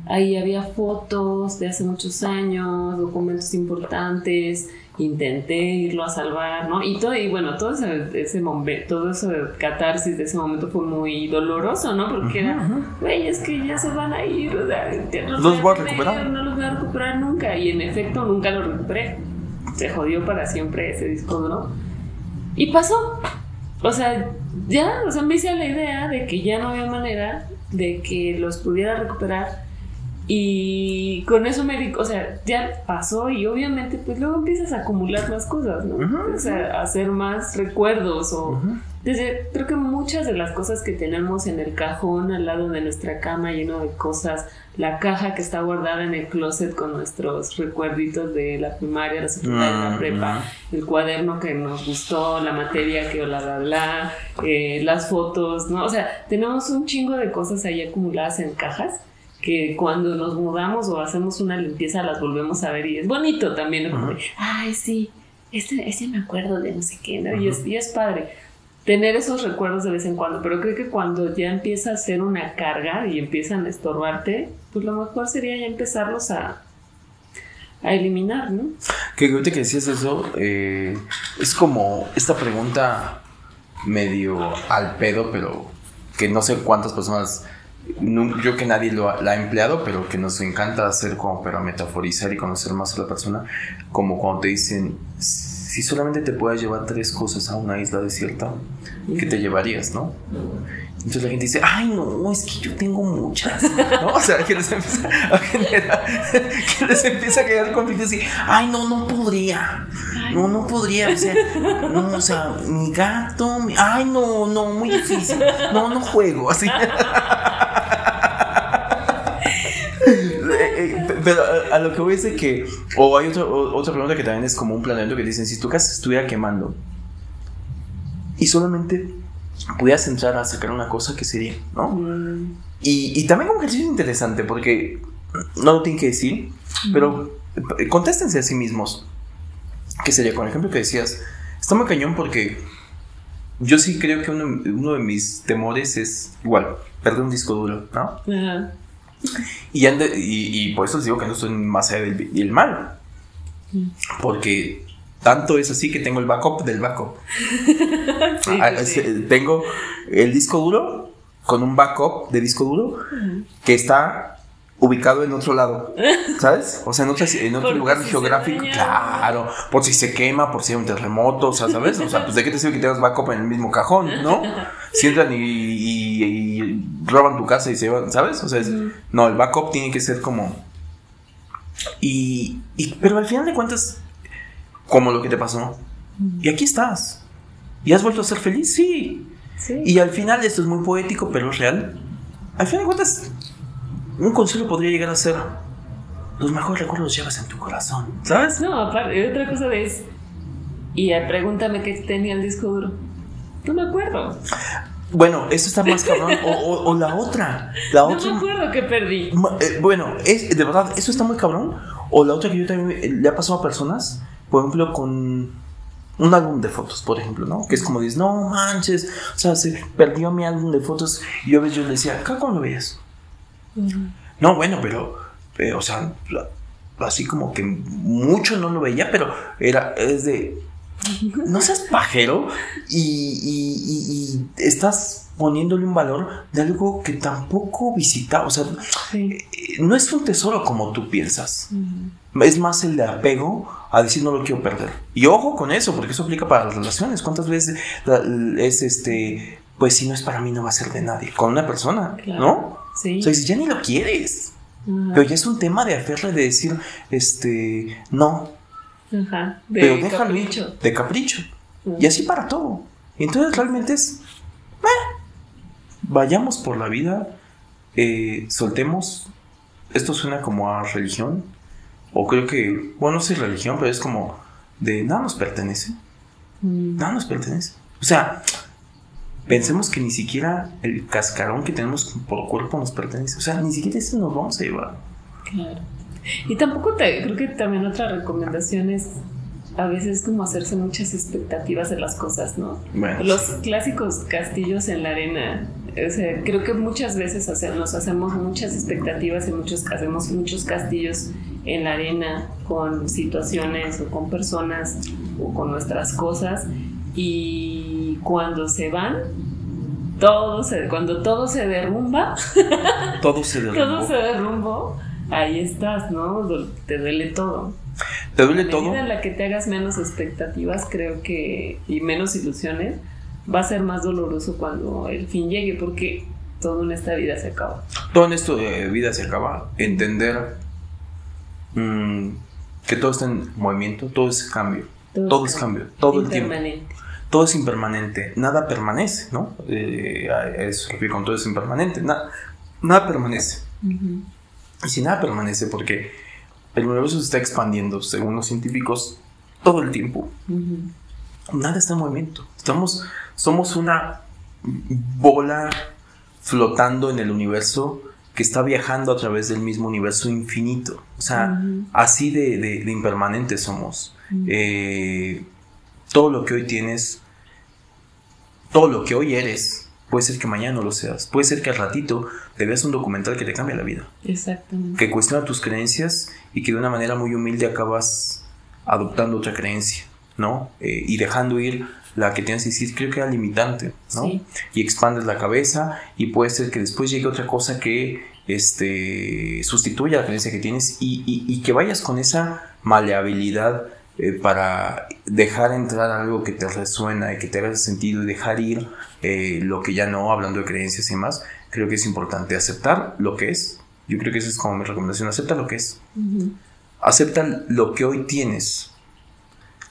ahí había fotos de hace muchos años, documentos importantes, intenté irlo a salvar, ¿no? Y todo, y bueno, todo ese, ese momento, todo ese catarsis de ese momento fue muy doloroso, ¿no? Porque era, güey, es que ya se van a ir, o sea, no Los voy a recuperar. No los voy a recuperar nunca. Y en efecto, nunca lo recuperé. Se jodió para siempre ese disco duro. Y pasó. O sea, ya, o sea, me hice a la idea de que ya no había manera de que los pudiera recuperar. Y con eso me di, o sea, ya pasó y obviamente pues luego empiezas a acumular más cosas, ¿no? Sea, a hacer más recuerdos o desde, creo que muchas de las cosas que tenemos en el cajón al lado de nuestra cama lleno de cosas, la caja que está guardada en el closet con nuestros recuerditos de la primaria, la secundaria, la Mm, prepa, el cuaderno que nos gustó, la materia que bla bla bla, eh, las fotos, ¿no? O sea, tenemos un chingo de cosas ahí acumuladas en cajas que cuando nos mudamos o hacemos una limpieza las volvemos a ver y es bonito también, ¿no? Ay, sí, este, este me acuerdo de no sé qué, ¿no? Y, es, y es padre tener esos recuerdos de vez en cuando, pero creo que cuando ya empieza a ser una carga y empiezan a estorbarte, pues lo mejor sería ya empezarlos a, a eliminar, ¿no? Que ahorita que decías eso, eh, es como esta pregunta medio al pedo, pero que no sé cuántas personas, nu- yo que nadie lo ha, la ha empleado, pero que nos encanta hacer como para metaforizar y conocer más a la persona, como cuando te dicen, si solamente te puedes llevar tres cosas a una isla desierta, ¿qué te llevarías, no? Entonces la gente dice, ay no, es que yo tengo muchas, ¿no? O sea, que les empieza a generar, que les empieza a crear conflictos y, ay no, no podría, no, no podría, o sea, no, o sea, mi gato, mi- ay no, no, muy difícil, no, no juego, así. Eh, eh, *laughs* Pero a, a lo que voy es de que, o hay otro- o- otra pregunta que también es como un planteamiento que dicen, si tu casa estuviera quemando y solamente pudieras entrar a sacar una cosa, ¿qué sería? ¿No? Mm, Y, y también como que es interesante porque no lo tienen que decir, pero eh, contéstense a sí mismos. ¿Qué sería? Con el ejemplo que decías, está muy cañón porque yo sí creo que uno, uno de mis temores es igual, perder un disco duro, ¿no? ajá. Y, ande- y, y por eso les digo que no estoy más allá del del mal. Porque tanto es así que tengo el backup del backup. *laughs* Sí, Ah, pues sí. este, Tengo el disco duro con un backup de disco duro que está ubicado en otro lado, *laughs* ¿sabes? O sea, en otro, en otro lugar si geográfico, claro, por si se quema, por si hay un terremoto, o sea, ¿sabes? O sea, pues de qué te sirve que tengas backup en el mismo cajón, ¿no? *laughs* Si entran y, y- y roban tu casa y se van, ¿sabes? O sea, es- no, el backup tiene que ser como... Y, y- pero al final de cuentas, como lo que te pasó, y aquí estás. ¿Y has vuelto a ser feliz? Sí. Sí. Y al final, esto es muy poético, pero es real. Al final de cuentas, un consejo podría llegar a ser: los mejores recuerdos los llevas en tu corazón, ¿sabes? No, aparte, otra cosa es. Y pregúntame qué tenía el disco duro. No me acuerdo. Bueno, eso está más cabrón. *laughs* O, o- o la otra. La No me otra. acuerdo qué perdí. Eh, bueno, es, de verdad, eso está muy cabrón. O la otra que yo también eh, le ha pasado a personas, por ejemplo, con un álbum de fotos, por ejemplo, ¿no? Que es como dices, no manches, o sea, se perdió mi álbum de fotos. Y yo a veces yo le decía, ¿acá cómo lo veías? No, bueno, pero, eh, o sea, así como que mucho no lo veía, pero era, es de, no seas pajero y, y- y- y estás poniéndole un valor de algo que tampoco visitaba. O sea, eh, no es un tesoro como tú piensas. Es más el de apego a decir no lo quiero perder. Y ojo con eso, porque eso aplica para las relaciones. ¿Cuántas veces es este, pues si no es para mí no va a ser de nadie? Con una persona, ¿no? Sí. O sea, ya ni lo quieres. Pero ya es un tema de aferre de decir, este, no. Ajá. De pero déjalo capricho. de capricho. Y así para todo. Entonces realmente es, vayamos por la vida, eh, soltemos. Esto suena como a religión, o creo que, bueno, no sé religión, pero es como de nada nos pertenece. Mm. Nada nos pertenece. O sea, pensemos que ni siquiera el cascarón que tenemos por cuerpo nos pertenece. O sea, ni siquiera eso nos vamos a llevar. Claro. Y tampoco te, creo que también otra recomendación es a veces como hacerse muchas expectativas de las cosas, ¿no? Los clásicos castillos en la arena. O sea, creo que muchas veces nos hacemos muchas expectativas y muchos, hacemos muchos castillos en la arena con situaciones o con personas o con nuestras cosas y cuando se van todo se, cuando todo se derrumba todo se derrumba *laughs* todo se derrumbó ahí estás no te duele todo. Te duele todo en la que te hagas menos expectativas creo que y menos ilusiones va a ser más doloroso cuando el fin llegue porque todo en esta vida se acaba. Todo en esta vida se acaba. Entender Mm, que todo está en movimiento, todo es cambio, todo, es cambio, todo el tiempo. Todo es impermanente, nada permanece, ¿no? Eh, eso con todo es impermanente, nada, nada permanece. Y si nada permanece, porque el universo se está expandiendo, según los científicos, todo el tiempo, nada está en movimiento. Estamos, somos una bola flotando en el universo que está viajando a través del mismo universo infinito. O sea, así de, de, impermanentes somos. Eh, todo lo que hoy tienes, todo lo que hoy eres, puede ser que mañana no lo seas. Puede ser que al ratito te veas un documental que te cambie la vida. Exactamente. Que cuestiona tus creencias y que de una manera muy humilde acabas adoptando otra creencia, ¿no? Eh, y dejando ir la que tienes que decir, creo que era limitante, ¿no? Y expandes la cabeza y puede ser que después llegue otra cosa que este, sustituya la creencia que tienes y, que vayas con esa maleabilidad eh, para dejar entrar algo que te resuena y que te haga sentido y dejar ir eh, lo que ya no, hablando de creencias y más, creo que es importante aceptar lo que es. Yo creo que esa es como mi recomendación, acepta lo que es. Acepta lo que hoy tienes,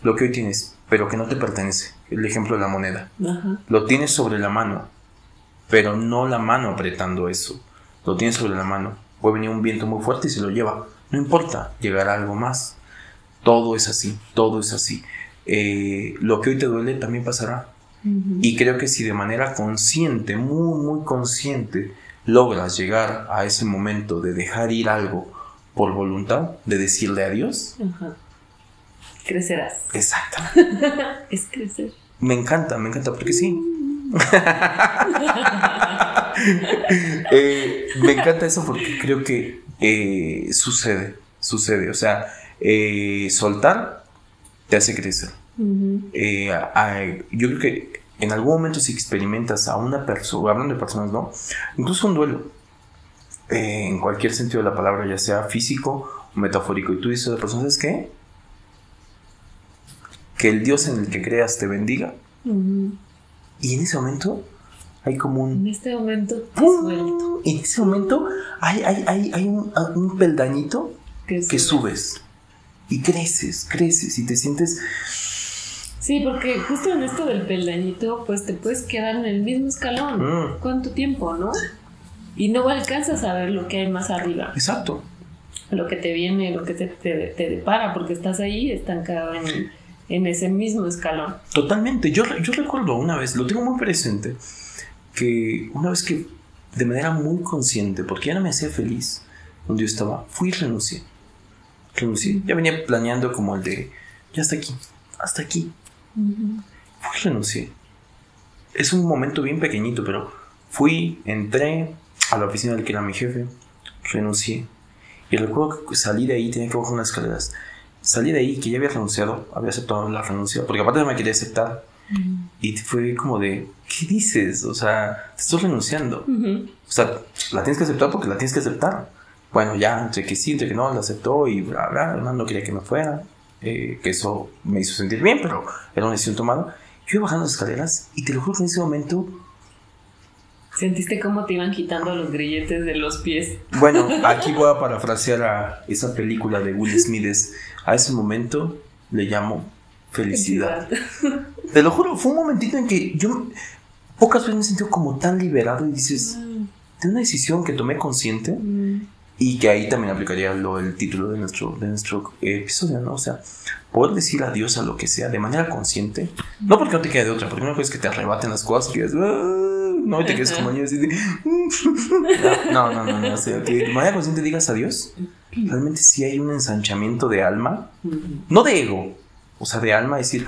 lo que hoy tienes, pero que no te pertenece el ejemplo de la moneda. Lo tienes sobre la mano, pero no la mano apretando eso. Lo tienes sobre la mano. Puede venir un viento muy fuerte y se lo lleva. No importa, llegará algo más. Todo es así, todo es así. Eh, lo que hoy te duele también pasará. Y creo que si de manera consciente, muy, muy consciente, logras llegar a ese momento de dejar ir algo por voluntad, de decirle adiós, crecerás. Exacto. *laughs* es crecer. Me encanta, me encanta, porque sí. *laughs* *laughs* Eh, me encanta eso porque creo que eh, sucede, sucede. O sea, eh, soltar te hace crecer. yo creo que en algún momento si experimentas a una persona, hablando de personas, ¿no? Incluso un duelo, en cualquier sentido de la palabra, ya sea físico o metafórico, y tú dices a la persona, ¿sabes qué? que el Dios en el que creas te bendiga. Y en ese momento hay como un... En este momento En ese momento hay, hay, un, peldañito que, subes. Y creces, creces y te sientes... Sí, porque justo en esto del peldañito, pues te puedes quedar en el mismo escalón. Mm. ¿Cuánto tiempo, no? Y no alcanzas a ver lo que hay más arriba. Exacto. Lo que te viene, lo que te, te depara, porque estás ahí estancado en en ese mismo escalón. Totalmente. Yo, yo recuerdo una vez, lo tengo muy presente, que una vez que de manera muy consciente, porque ya no me hacía feliz donde yo estaba, fui y renuncié. Renuncié. Ya venía planeando como el de, ya hasta aquí, hasta aquí. Fui y renuncié. Es un momento bien pequeñito, pero fui, entré a la oficina del que era mi jefe, renuncié. Y recuerdo que salí de ahí, tenía que bajar unas escaleras salí de ahí, que ya había renunciado, había aceptado la renuncia, porque aparte no me quería aceptar. Y fue como de, ¿qué dices? O sea, te estoy renunciando. Ujú. O sea, la tienes que aceptar porque la tienes que aceptar. Bueno, ya, entre que sí, entre que no, la aceptó y bla, bla, no, no quería que me fuera. eh, que eso me hizo sentir bien, pero era una decisión tomada. Yo iba bajando las escaleras y te lo juro que en ese momento, ¿Sentiste cómo te iban quitando los grilletes de los pies? bueno, *laughs* aquí voy a parafrasear a esa película de Will Smith, a ese momento le llamo felicidad. Te lo juro, fue un momentito en que yo pocas veces me sentido como tan liberado y dices, de una decisión que tomé consciente Mm, y que ahí también aplicaría lo, el título de nuestro, de nuestro eh, episodio, ¿no? O sea, poder decir adiós a lo que sea de manera consciente, no porque no te quede de otra, porque una cosa es que te arrebaten las cosas, que digas, "Ah", no, y te quedes como yo así de, *laughs* no, no, no, no, o sea, que de manera consciente digas adiós, realmente sí hay un ensanchamiento de alma, no de ego, o sea, de alma, decir,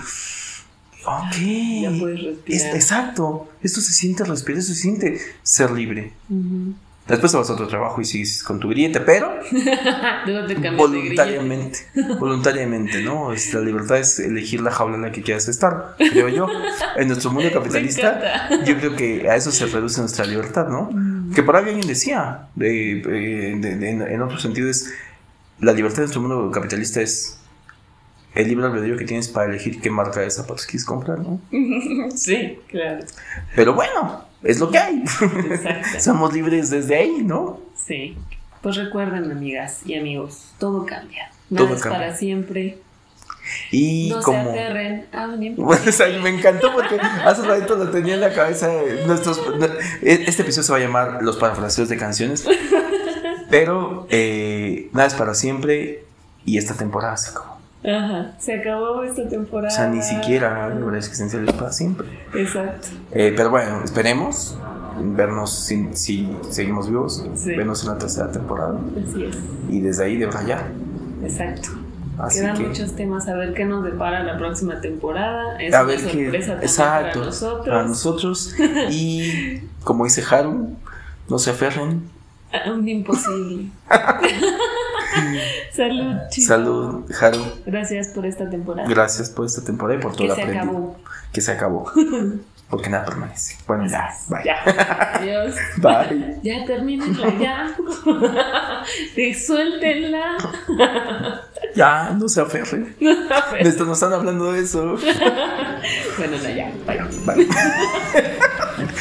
ok, Ya puedes es- respirar. exacto, esto se siente respirar, esto se siente ser libre. Ujú. Después te vas a otro trabajo y sigues con tu grillete, pero *laughs* voluntariamente, voluntariamente, ¿no? La libertad es elegir la jaula en la que quieras estar, creo yo. *laughs* En nuestro mundo capitalista, yo creo que a eso se reduce nuestra libertad, ¿no? Mm. Que por ahí alguien decía, de- eh, de- de- en, en otro sentido es, la libertad de nuestro mundo capitalista es el libre albedrío que tienes para elegir qué marca de zapatos quieres comprar, ¿no? *laughs* Sí, claro. Pero bueno, es lo que hay. Exacto. *laughs* Somos libres desde ahí, ¿no? Sí. Pues recuerden, amigas y amigos, todo cambia. Nada Todo es cambia. para siempre. Y No se como... aferren a un tiempo. Bueno, o sea, me encantó porque hace ratito lo tenía en la cabeza. eh, Nuestros, este episodio se va a llamar Los parafraseos de canciones. *laughs* Pero eh, nada es para siempre y esta temporada se acabó. Ajá. Se acabó esta O temporada. sea, ni siquiera la existencial es para siempre. Exacto. Eh, pero bueno, esperemos vernos si, si seguimos vivos, Sí. vernos en la tercera temporada Así es. y desde ahí de ya. Exacto. Así Quedan que muchos temas a ver qué nos depara la próxima temporada. Es a una ver qué sorpresa también exacto para nosotros. para nosotros y como dice Haru, no se aferren. A *laughs* un imposible. *laughs* *laughs* Salud, chicos. Salud, Haru. Gracias por esta temporada. Gracias por esta temporada y por todo que lo se aprendido. acabó. Que se acabó. *laughs* Porque nada permanece. Bueno, ya. Bye. Ya. Adiós. *laughs* Bye. Ya termínenla, ya. De suéltenla. Ya, no se aferren. De esto nos están hablando de eso. bueno, no, ya. Bye. Bye.